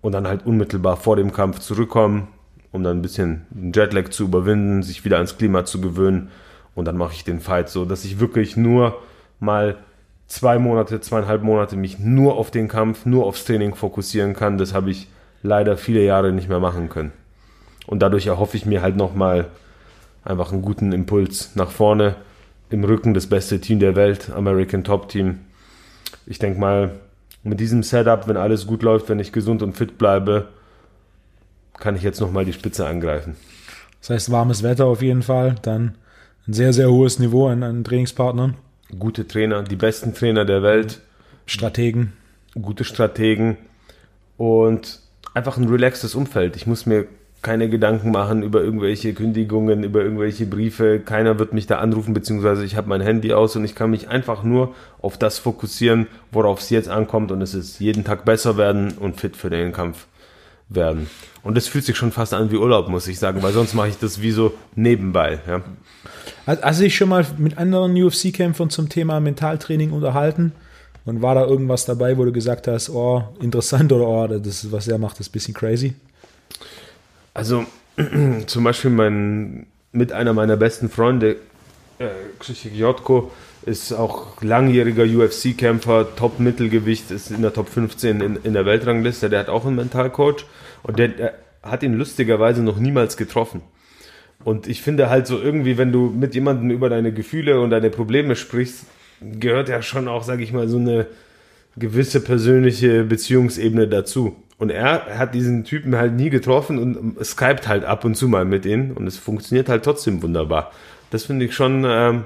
und dann halt unmittelbar vor dem Kampf zurückkommen, um dann ein bisschen Jetlag zu überwinden, sich wieder ans Klima zu gewöhnen und dann mache ich den Fight so, dass ich wirklich nur mal zwei Monate, zweieinhalb Monate mich nur auf den Kampf, nur aufs Training fokussieren kann. Das habe ich leider viele Jahre nicht mehr machen können. Und dadurch erhoffe ich mir halt nochmal einfach einen guten Impuls nach vorne. Im Rücken das beste Team der Welt, American Top Team. Ich denke mal, mit diesem Setup, wenn alles gut läuft, wenn ich gesund und fit bleibe, kann ich jetzt nochmal die Spitze angreifen. Das heißt, warmes Wetter auf jeden Fall. Dann ein sehr, sehr hohes Niveau an, an Trainingspartnern, Gute Trainer, die besten Trainer der Welt, Strategen. gute Strategen und einfach ein relaxtes Umfeld. Ich muss mir keine Gedanken machen über irgendwelche Kündigungen, über irgendwelche Briefe. Keiner wird mich da anrufen, beziehungsweise ich habe mein Handy aus und ich kann mich einfach nur auf das fokussieren, worauf es jetzt ankommt und es ist jeden Tag besser werden und fit für den Kampf werden. Und das fühlt sich schon fast an wie Urlaub, muss ich sagen, weil sonst mache ich das wie so nebenbei. Ja. Hast du dich schon mal mit anderen UFC-Kämpfern zum Thema Mentaltraining unterhalten? Und war da irgendwas dabei, wo du gesagt hast, oh, interessant oder oh, das, was er macht, ist ein bisschen crazy? Also <clears throat> zum Beispiel mein, mit einer meiner besten Freunde, äh, Krzysiek Jotko, ist auch langjähriger UFC-Kämpfer, Top-Mittelgewicht, ist in der Top 15 in, in der Weltrangliste. Der hat auch einen Mentalcoach und der, der hat ihn lustigerweise noch niemals getroffen. Und ich finde halt so irgendwie, wenn du mit jemandem über deine Gefühle und deine Probleme sprichst, gehört ja schon auch, sage ich mal, so eine gewisse persönliche Beziehungsebene dazu. Und er hat diesen Typen halt nie getroffen und skypt halt ab und zu mal mit ihnen und es funktioniert halt trotzdem wunderbar. Das finde ich schon, ähm,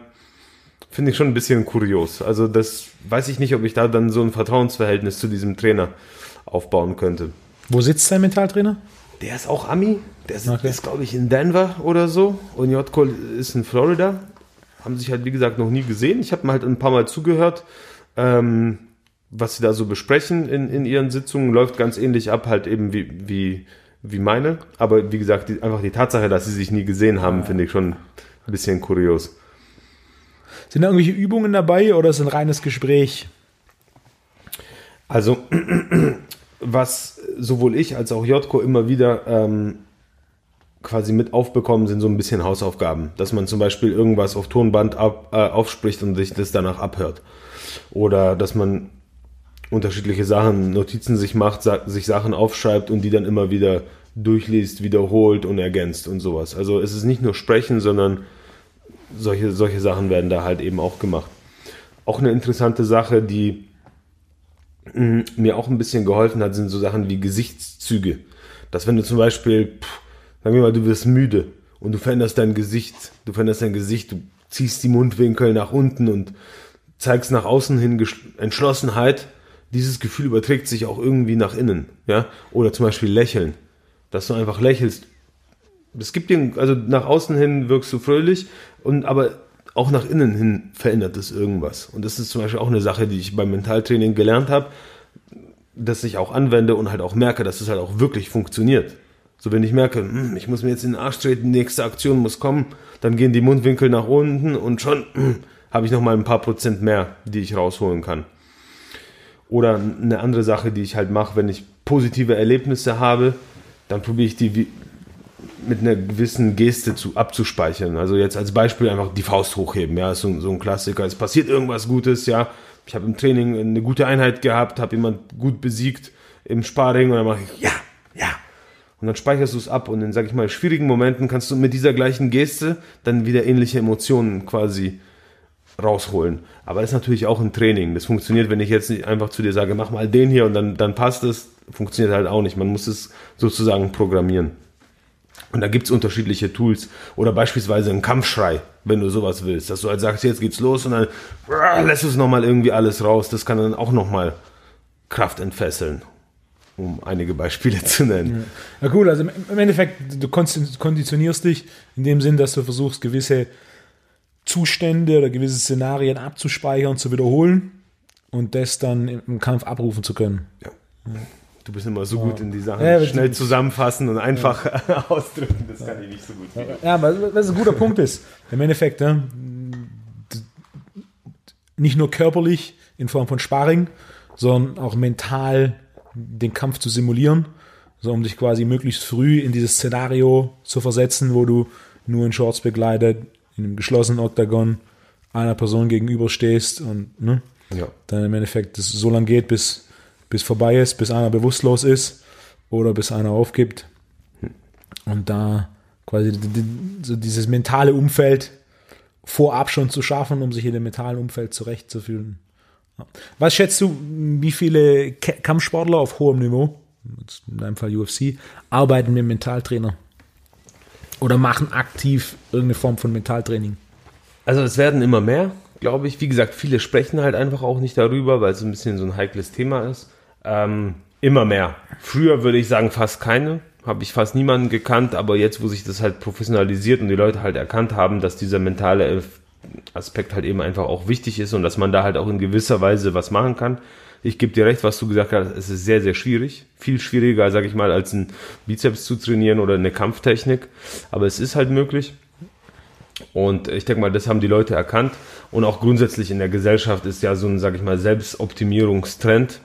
finde ich schon ein bisschen kurios. Also das weiß ich nicht, ob ich da dann so ein Vertrauensverhältnis zu diesem Trainer aufbauen könnte. Wo sitzt dein Mentaltrainer? Der ist auch Ami. Der ist, Okay. ist glaube ich, in Denver oder so. Und Jotko ist in Florida. Haben sich halt, wie gesagt, noch nie gesehen. Ich habe mir halt ein paar Mal zugehört, ähm, was sie da so besprechen in, in ihren Sitzungen. Läuft ganz ähnlich ab, halt eben wie, wie, wie meine. Aber wie gesagt, die, einfach die Tatsache, dass sie sich nie gesehen haben, finde ich schon ein bisschen kurios. Sind da irgendwelche Übungen dabei oder ist ein reines Gespräch? Also, <clears throat> was sowohl ich als auch Jotko immer wieder ähm, quasi mit aufbekommen, sind so ein bisschen Hausaufgaben. Dass man zum Beispiel irgendwas auf Tonband ab, äh, aufspricht und sich das danach abhört. Oder dass man unterschiedliche Sachen, Notizen sich macht, sich Sachen aufschreibt und die dann immer wieder durchliest, wiederholt und ergänzt und sowas. Also es ist nicht nur Sprechen, sondern solche, solche Sachen werden da halt eben auch gemacht. Auch eine interessante Sache, die mh, mir auch ein bisschen geholfen hat, sind so Sachen wie Gesichtszüge. Dass wenn du zum Beispiel, pff, sagen wir mal, du wirst müde und du veränderst dein Gesicht, du veränderst dein Gesicht, du ziehst die Mundwinkel nach unten und zeigst nach außen hin Entschlossenheit, dieses Gefühl überträgt sich auch irgendwie nach innen, ja? Oder zum Beispiel Lächeln, dass du einfach lächelst. Es gibt dir, also nach außen hin wirkst du fröhlich und aber auch nach innen hin verändert es irgendwas. Und das ist zum Beispiel auch eine Sache, die ich beim Mentaltraining gelernt habe, dass ich auch anwende und halt auch merke, dass es halt auch wirklich funktioniert. So, wenn ich merke, hm, ich muss mir jetzt in den Arsch treten, nächste Aktion muss kommen, dann gehen die Mundwinkel nach unten und schon hm, habe ich nochmal ein paar Prozent mehr, die ich rausholen kann. Oder eine andere Sache, die ich halt mache, wenn ich positive Erlebnisse habe, dann probiere ich die wie, mit einer gewissen Geste zu, abzuspeichern. Also jetzt als Beispiel einfach die Faust hochheben, ja, ist so, so ein Klassiker. Es passiert irgendwas Gutes, ja. Ich habe im Training eine gute Einheit gehabt, habe jemand gut besiegt im Sparring und dann mache ich ja, ja. Und dann speicherst du es ab und in, sag ich mal, schwierigen Momenten kannst du mit dieser gleichen Geste dann wieder ähnliche Emotionen quasi rausholen. Aber das ist natürlich auch ein Training. Das funktioniert, wenn ich jetzt einfach zu dir sage, mach mal den hier und dann, dann passt es, funktioniert halt auch nicht. Man muss es sozusagen programmieren. Und da gibt's unterschiedliche Tools. Oder beispielsweise ein Kampfschrei, wenn du sowas willst. Dass du halt sagst, jetzt geht's los und dann ah, lässt es nochmal irgendwie alles raus. Das kann dann auch nochmal Kraft entfesseln. Um einige Beispiele zu nennen. Ja, cool. Also im- Endeffekt, du konditionierst dich in dem Sinn, dass du versuchst, gewisse Zustände oder gewisse Szenarien abzuspeichern, zu wiederholen und das dann im- Kampf abrufen zu können. Ja. Du bist immer so gut in die Sachen Ja, schnell zusammenfassen und einfach <laughs> ausdrücken. Das kann ich nicht so gut. wie du. Ja, aber was ein guter Punkt ist, im Endeffekt, ne, nicht nur körperlich in Form von Sparring, sondern auch mental den Kampf zu simulieren, so um dich quasi möglichst früh in dieses Szenario zu versetzen, wo du nur in Shorts begleitet, in einem geschlossenen Oktagon einer Person gegenüber stehst und ne, Ja. dann im Endeffekt das so lange geht, bis, bis vorbei ist, bis einer bewusstlos ist oder bis einer aufgibt. Und da quasi so dieses mentale Umfeld vorab schon zu schaffen, um sich in dem mentalen Umfeld zurechtzufühlen. Was schätzt du, wie viele Kampfsportler auf hohem Niveau, in deinem Fall UFC, arbeiten mit Mentaltrainer? Oder machen aktiv irgendeine Form von Mentaltraining? Also es werden immer mehr, glaube ich. Wie gesagt, viele sprechen halt einfach auch nicht darüber, weil es ein bisschen so ein heikles Thema ist. Ähm, immer mehr. Früher würde ich sagen fast keine. Habe ich fast niemanden gekannt, aber jetzt, wo sich das halt professionalisiert und die Leute halt erkannt haben, dass dieser mentale Aspekt halt eben einfach auch wichtig ist und dass man da halt auch in gewisser Weise was machen kann. Ich gebe dir recht, was du gesagt hast, es ist sehr, sehr schwierig. Viel schwieriger, sage ich mal, als ein Bizeps zu trainieren oder eine Kampftechnik. Aber es ist halt möglich. Und ich denke mal, das haben die Leute erkannt. Und auch grundsätzlich in der Gesellschaft ist ja so ein, sag ich mal, Selbstoptimierungstrend.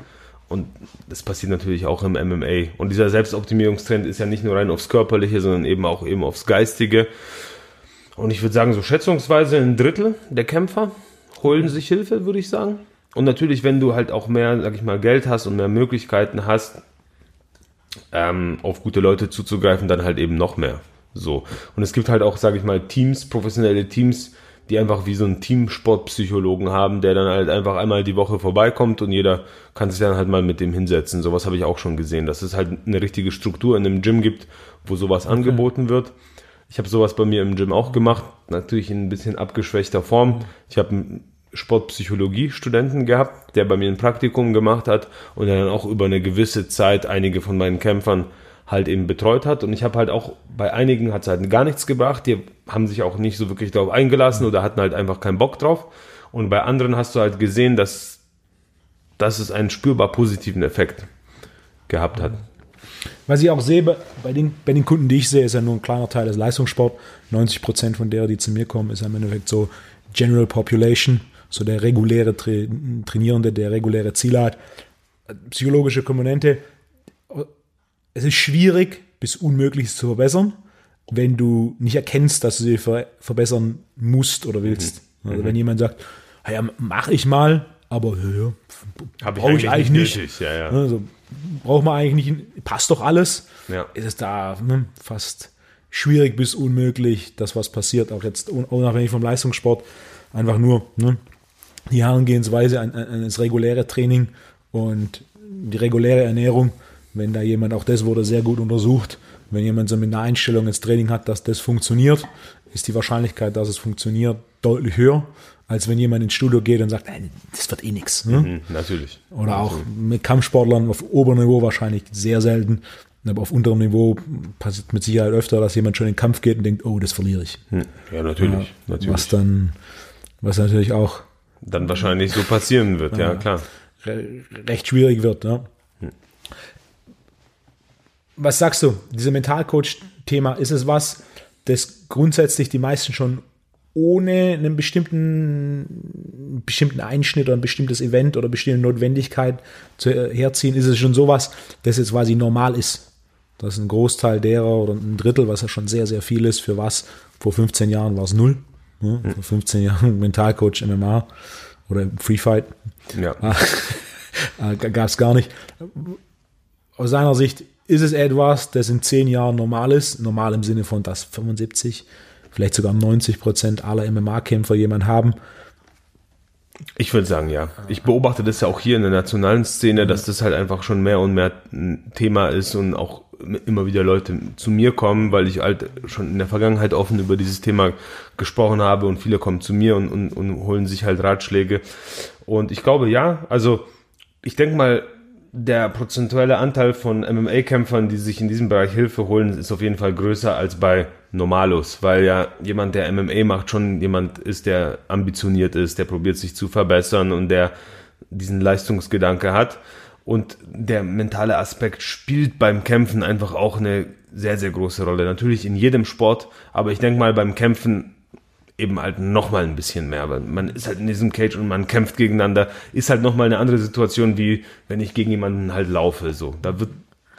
Und das passiert natürlich auch im MMA. Und dieser Selbstoptimierungstrend ist ja nicht nur rein aufs Körperliche, sondern eben auch eben aufs Geistige. Und ich würde sagen, so schätzungsweise ein Drittel der Kämpfer holen sich Hilfe, würde ich sagen. Und natürlich, wenn du halt auch mehr, sag ich mal, Geld hast und mehr Möglichkeiten hast, ähm, auf gute Leute zuzugreifen, dann halt eben noch mehr. So. Und es gibt halt auch, sage ich mal, Teams, professionelle Teams, die einfach wie so einen Teamsportpsychologen haben, der dann halt einfach einmal die Woche vorbeikommt und jeder kann sich dann halt mal mit dem hinsetzen. Sowas habe ich auch schon gesehen, dass es halt eine richtige Struktur in einem Gym gibt, wo sowas angeboten wird. Ich habe sowas bei mir im Gym auch gemacht, natürlich in ein bisschen abgeschwächter Form. Ich habe Sportpsychologie-Studenten gehabt, der bei mir ein Praktikum gemacht hat und der dann auch über eine gewisse Zeit einige von meinen Kämpfern halt eben betreut hat. Und ich habe halt auch bei einigen hat es halt gar nichts gebracht. Die haben sich auch nicht so wirklich darauf eingelassen oder hatten halt einfach keinen Bock drauf. Und bei anderen hast du halt gesehen, dass, dass es einen spürbar positiven Effekt gehabt hat. Was ich auch sehe, bei den, bei den Kunden, die ich sehe, ist ja nur ein kleiner Teil des Leistungssport. 90 Prozent von der, die zu mir kommen, ist im Endeffekt so General Population, so der reguläre Tra Trainierende, der reguläre Ziele hat. Psychologische Komponente. Es ist schwierig bis unmöglich zu verbessern, wenn du nicht erkennst, dass du sie ver verbessern musst oder willst. Mhm. Also wenn jemand sagt, ja, mach ich mal, aber ja, brauche ich eigentlich nicht. nicht. Ja, ja. Also, braucht man eigentlich nicht, passt doch alles. Ja. Ist es da ne, fast schwierig bis unmöglich, dass was passiert, auch jetzt unabhängig vom Leistungssport, einfach nur ne, die Herangehensweise an, an das reguläre Training und die reguläre Ernährung. Wenn da jemand, auch das wurde sehr gut untersucht, wenn jemand so mit einer Einstellung ins Training hat, dass das funktioniert, ist die Wahrscheinlichkeit, dass es funktioniert, deutlich höher als wenn jemand ins Studio geht und sagt, nein, das wird eh nichts. Ne? Mhm, natürlich. Oder auch mit Kampfsportlern auf Oberniveau wahrscheinlich sehr selten. Aber auf unterem Niveau passiert mit Sicherheit öfter, dass jemand schon in den Kampf geht und denkt, oh, das verliere ich. Hm. Ja, natürlich. Ja, natürlich. Was dann, was natürlich auch dann wahrscheinlich so passieren wird, ja, ja klar. Recht schwierig wird. Ja. Hm. Was sagst du? Dieses Mentalcoach-Thema, ist es was, das grundsätzlich die meisten schon ohne einen bestimmten, bestimmten Einschnitt oder ein bestimmtes Event oder bestimmte Notwendigkeit zu herziehen, ist es schon sowas, das jetzt quasi normal ist. Das ist ein Großteil derer oder ein Drittel, was ja schon sehr, sehr viel ist, für was vor 15 Jahren war es null. Ne? Hm. Vor 15 Jahren <laughs> Mentalcoach MMA oder Free Fight. Ja. Ah, <laughs> Gab es gar nicht. Aus seiner Sicht ist es etwas, das in 10 Jahren normal ist. Normal im Sinne von, dass 75 vielleicht sogar 90 Prozent aller MMA-Kämpfer jemanden haben. Ich würde sagen, ja. Ich beobachte das ja auch hier in der nationalen Szene, dass das halt einfach schon mehr und mehr ein Thema ist und auch immer wieder Leute zu mir kommen, weil ich halt schon in der Vergangenheit offen über dieses Thema gesprochen habe und viele kommen zu mir und, und, und holen sich halt Ratschläge. Und ich glaube, ja, also ich denke mal, der prozentuelle Anteil von MMA-Kämpfern, die sich in diesem Bereich Hilfe holen, ist auf jeden Fall größer als bei Normalos, weil ja jemand, der MMA macht, schon jemand ist, der ambitioniert ist, der probiert sich zu verbessern und der diesen Leistungsgedanke hat. Und der mentale Aspekt spielt beim Kämpfen einfach auch eine sehr, sehr große Rolle. Natürlich in jedem Sport, aber ich denke mal beim Kämpfen eben halt noch mal ein bisschen mehr, weil man ist halt in diesem Cage und man kämpft gegeneinander, ist halt noch mal eine andere Situation, wie wenn ich gegen jemanden halt laufe, so. Da wird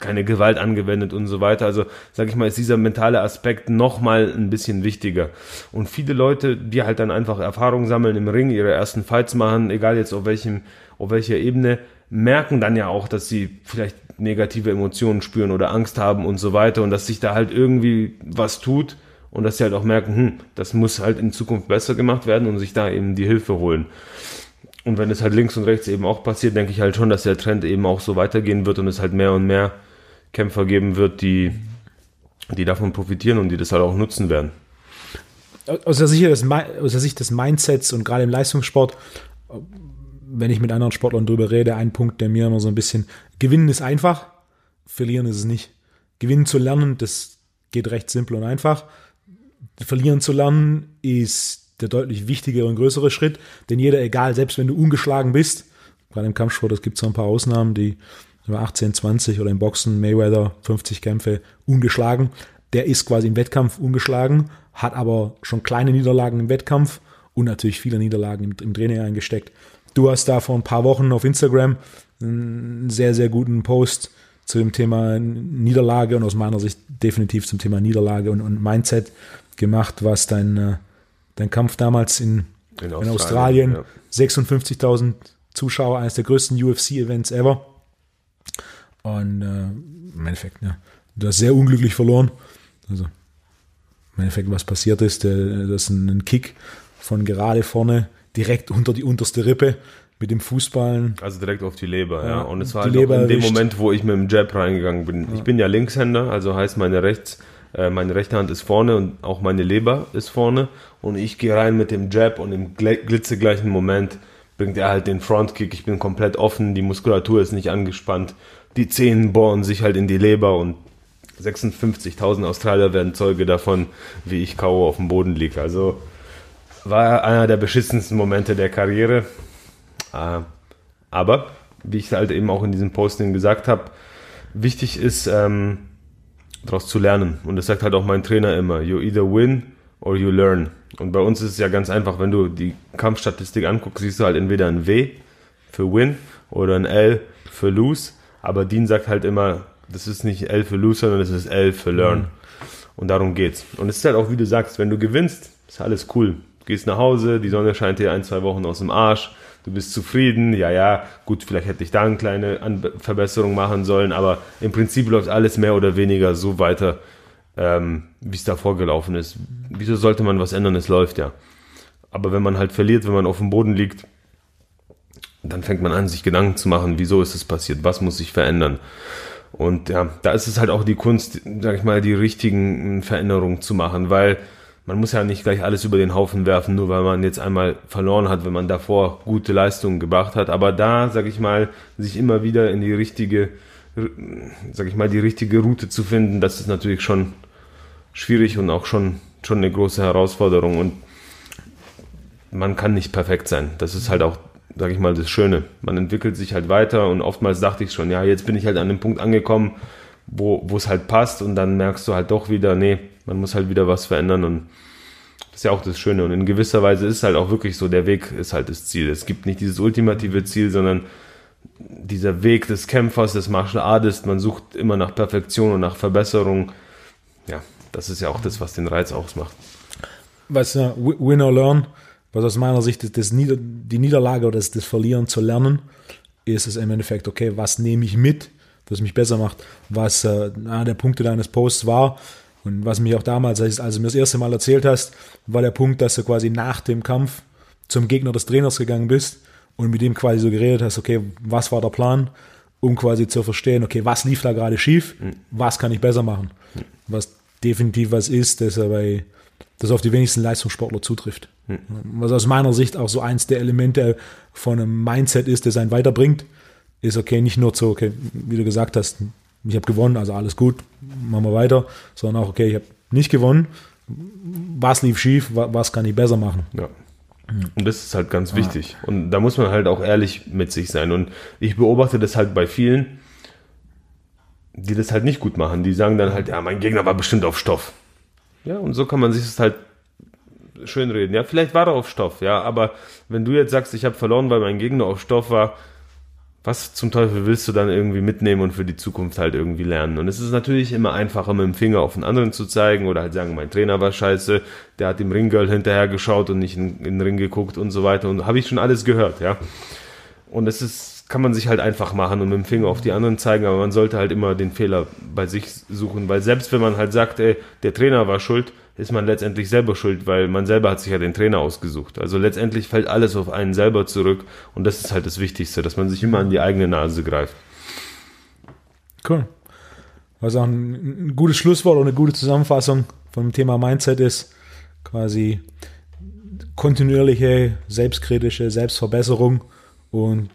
keine Gewalt angewendet und so weiter. Also, sag ich mal, ist dieser mentale Aspekt noch mal ein bisschen wichtiger. Und viele Leute, die halt dann einfach Erfahrung sammeln im Ring, ihre ersten Fights machen, egal jetzt auf welchem, auf welcher Ebene, merken dann ja auch, dass sie vielleicht negative Emotionen spüren oder Angst haben und so weiter und dass sich da halt irgendwie was tut und dass sie halt auch merken, hm, das muss halt in Zukunft besser gemacht werden und sich da eben die Hilfe holen. Und wenn es halt links und rechts eben auch passiert, denke ich halt schon, dass der Trend eben auch so weitergehen wird und es halt mehr und mehr Kämpfer geben wird, die, die davon profitieren und die das halt auch nutzen werden. Aus der, Sicht des, aus der Sicht des Mindsets und gerade im Leistungssport, wenn ich mit anderen Sportlern drüber rede, ein Punkt, der mir immer so ein bisschen, gewinnen ist einfach, verlieren ist es nicht. Gewinnen zu lernen, das geht recht simpel und einfach verlieren zu lernen ist der deutlich wichtigere und größere Schritt, denn jeder, egal, selbst wenn du ungeschlagen bist, gerade im Kampfsport, es gibt so ein paar Ausnahmen, die über 18, 20 oder im Boxen, Mayweather, 50 Kämpfe ungeschlagen, der ist quasi im Wettkampf ungeschlagen, hat aber schon kleine Niederlagen im Wettkampf und natürlich viele Niederlagen im, im Training eingesteckt. Du hast da vor ein paar Wochen auf Instagram einen sehr, sehr guten Post zu dem Thema Niederlage und aus meiner Sicht definitiv zum Thema Niederlage und, und Mindset gemacht, was dein, äh, dein Kampf damals in, in Australien, in Australien ja. 56.000 Zuschauer, eines der größten UFC-Events ever. Und äh, im Endeffekt, ja, du hast sehr unglücklich verloren. Also im Endeffekt, was passiert ist, der, das ist ein Kick von gerade vorne direkt unter die unterste Rippe mit dem Fußballen. Also direkt auf die Leber, ja. ja. Und es war halt in dem Moment, wo ich mit dem Jab reingegangen bin. Ja. Ich bin ja Linkshänder, also heißt meine rechts Äh, meine rechte Hand ist vorne und auch meine Leber ist vorne. Und ich gehe rein mit dem Jab und im glitzegleichen Moment bringt er halt den Frontkick. Ich bin komplett offen, die Muskulatur ist nicht angespannt. Die Zehen bohren sich halt in die Leber und 56.000 Australier werden Zeuge davon, wie ich K.O. auf dem Boden liege. Also war einer der beschissensten Momente der Karriere. Äh, aber, wie ich halt eben auch in diesem Posting gesagt habe, wichtig ist, ähm, daraus zu lernen. Und das sagt halt auch mein Trainer immer, you either win or you learn. Und bei uns ist es ja ganz einfach, wenn du die Kampfstatistik anguckst, siehst du halt entweder ein W für win oder ein L für lose. Aber Dean sagt halt immer, das ist nicht L für lose, sondern das ist L für learn. Mhm. Und darum geht's. Und es ist halt auch, wie du sagst, wenn du gewinnst, ist alles cool. Gehst nach Hause, die Sonne scheint dir ein, zwei Wochen aus dem Arsch, du bist zufrieden, ja, ja, gut, vielleicht hätte ich da eine kleine Verbesserung machen sollen, aber im Prinzip läuft alles mehr oder weniger so weiter, ähm, wie es davor gelaufen ist. Wieso sollte man was ändern? Es läuft ja. Aber wenn man halt verliert, wenn man auf dem Boden liegt, dann fängt man an, sich Gedanken zu machen, wieso ist es passiert, was muss sich verändern. Und ja, da ist es halt auch die Kunst, sag ich mal, die richtigen Veränderungen zu machen, weil man muss ja nicht gleich alles über den Haufen werfen, nur weil man jetzt einmal verloren hat, wenn man davor gute Leistungen gebracht hat. Aber da, sag ich mal, sich immer wieder in die richtige, sag ich mal, die richtige Route zu finden, das ist natürlich schon schwierig und auch schon, schon eine große Herausforderung. Und man kann nicht perfekt sein. Das ist halt auch, sag ich mal, das Schöne. Man entwickelt sich halt weiter und oftmals dachte ich schon, ja, jetzt bin ich halt an dem Punkt angekommen, wo, wo es halt passt und dann merkst du halt doch wieder, nee, man muss halt wieder was verändern und das ist ja auch das Schöne. Und in gewisser Weise ist halt auch wirklich so, der Weg ist halt das Ziel. Es gibt nicht dieses ultimative Ziel, sondern dieser Weg des Kämpfers, des Martial Artists, man sucht immer nach Perfektion und nach Verbesserung. Ja, das ist ja auch das, was den Reiz ausmacht. Was uh, Win or Learn, was aus meiner Sicht das, das Nieder-, die Niederlage oder das, das Verlieren zu lernen, ist es im Endeffekt, okay, was nehme ich mit, was mich besser macht, was äh, einer der Punkte deines Posts war, und was mich auch damals, als du mir das erste Mal erzählt hast, war der Punkt, dass du quasi nach dem Kampf zum Gegner des Trainers gegangen bist und mit dem quasi so geredet hast, okay, was war der Plan, um quasi zu verstehen, okay, was lief da gerade schief, mhm. was kann ich besser machen. Mhm. Was definitiv was ist, dass er bei, das auf die wenigsten Leistungssportler zutrifft. Mhm. Was aus meiner Sicht auch so eins der Elemente von einem Mindset ist, das einen weiterbringt, ist okay, nicht nur so, okay, wie du gesagt hast, ich habe gewonnen, also alles gut, machen wir weiter, sondern auch, okay, ich habe nicht gewonnen, was lief schief, was kann ich besser machen. Ja. Und das ist halt ganz ah. wichtig. Und da muss man halt auch ehrlich mit sich sein. Und ich beobachte das halt bei vielen, die das halt nicht gut machen. Die sagen dann halt, ja, mein Gegner war bestimmt auf Stoff. Ja, und so kann man sich das halt schön reden. Ja, vielleicht war er auf Stoff, ja, aber wenn du jetzt sagst, ich habe verloren, weil mein Gegner auf Stoff war, was zum Teufel willst du dann irgendwie mitnehmen und für die Zukunft halt irgendwie lernen? Und es ist natürlich immer einfacher, mit dem Finger auf den anderen zu zeigen oder halt sagen, mein Trainer war scheiße, der hat dem Ringgirl hinterher geschaut und nicht in, in den Ring geguckt und so weiter. Und habe ich schon alles gehört, ja. Und es ist, kann man sich halt einfach machen und mit dem Finger auf die anderen zeigen, aber man sollte halt immer den Fehler bei sich suchen, weil selbst wenn man halt sagt, ey, der Trainer war schuld, ist man letztendlich selber schuld, weil man selber hat sich ja den Trainer ausgesucht. Also letztendlich fällt alles auf einen selber zurück und das ist halt das Wichtigste, dass man sich immer an die eigene Nase greift. Cool. Was auch ein, ein gutes Schlusswort oder eine gute Zusammenfassung vom Thema Mindset ist, quasi kontinuierliche, selbstkritische Selbstverbesserung und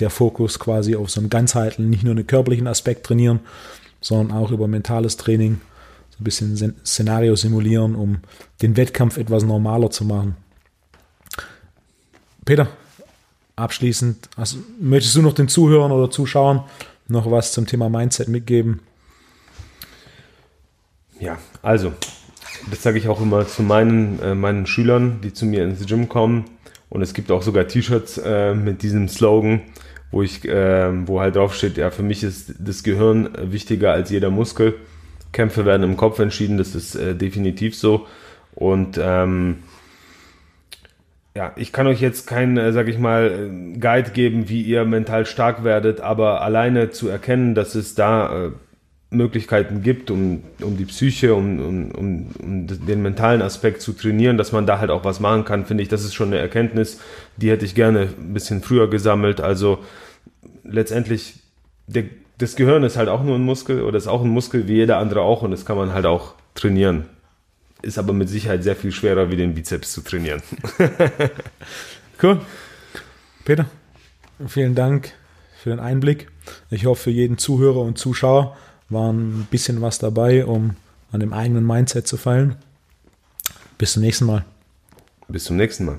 der Fokus quasi auf so einen ganzheitlichen, nicht nur einen körperlichen Aspekt trainieren, sondern auch über mentales Training ein bisschen Szenario simulieren, um den Wettkampf etwas normaler zu machen. Peter, abschließend, also, möchtest du noch den Zuhörern oder Zuschauern noch was zum Thema Mindset mitgeben? Ja, also, das sage ich auch immer zu meinen, äh, meinen Schülern, die zu mir ins Gym kommen. Und es gibt auch sogar T-Shirts äh, mit diesem Slogan, wo ich, äh, wo halt drauf steht, ja, für mich ist das Gehirn wichtiger als jeder Muskel. Kämpfe werden im Kopf entschieden, das ist äh, definitiv so. Und ähm, ja, ich kann euch jetzt keinen, äh, sag ich mal, Guide geben, wie ihr mental stark werdet, aber alleine zu erkennen, dass es da äh, Möglichkeiten gibt, um, um die Psyche, um, um, um, um den mentalen Aspekt zu trainieren, dass man da halt auch was machen kann, finde ich, das ist schon eine Erkenntnis, die hätte ich gerne ein bisschen früher gesammelt. Also letztendlich der das Gehirn ist halt auch nur ein Muskel oder ist auch ein Muskel wie jeder andere auch und das kann man halt auch trainieren. Ist aber mit Sicherheit sehr viel schwerer, wie den Bizeps zu trainieren. <laughs> cool. Peter, vielen Dank für den Einblick. Ich hoffe, für jeden Zuhörer und Zuschauer war ein bisschen was dabei, um an dem eigenen Mindset zu feilen. Bis zum nächsten Mal. Bis zum nächsten Mal.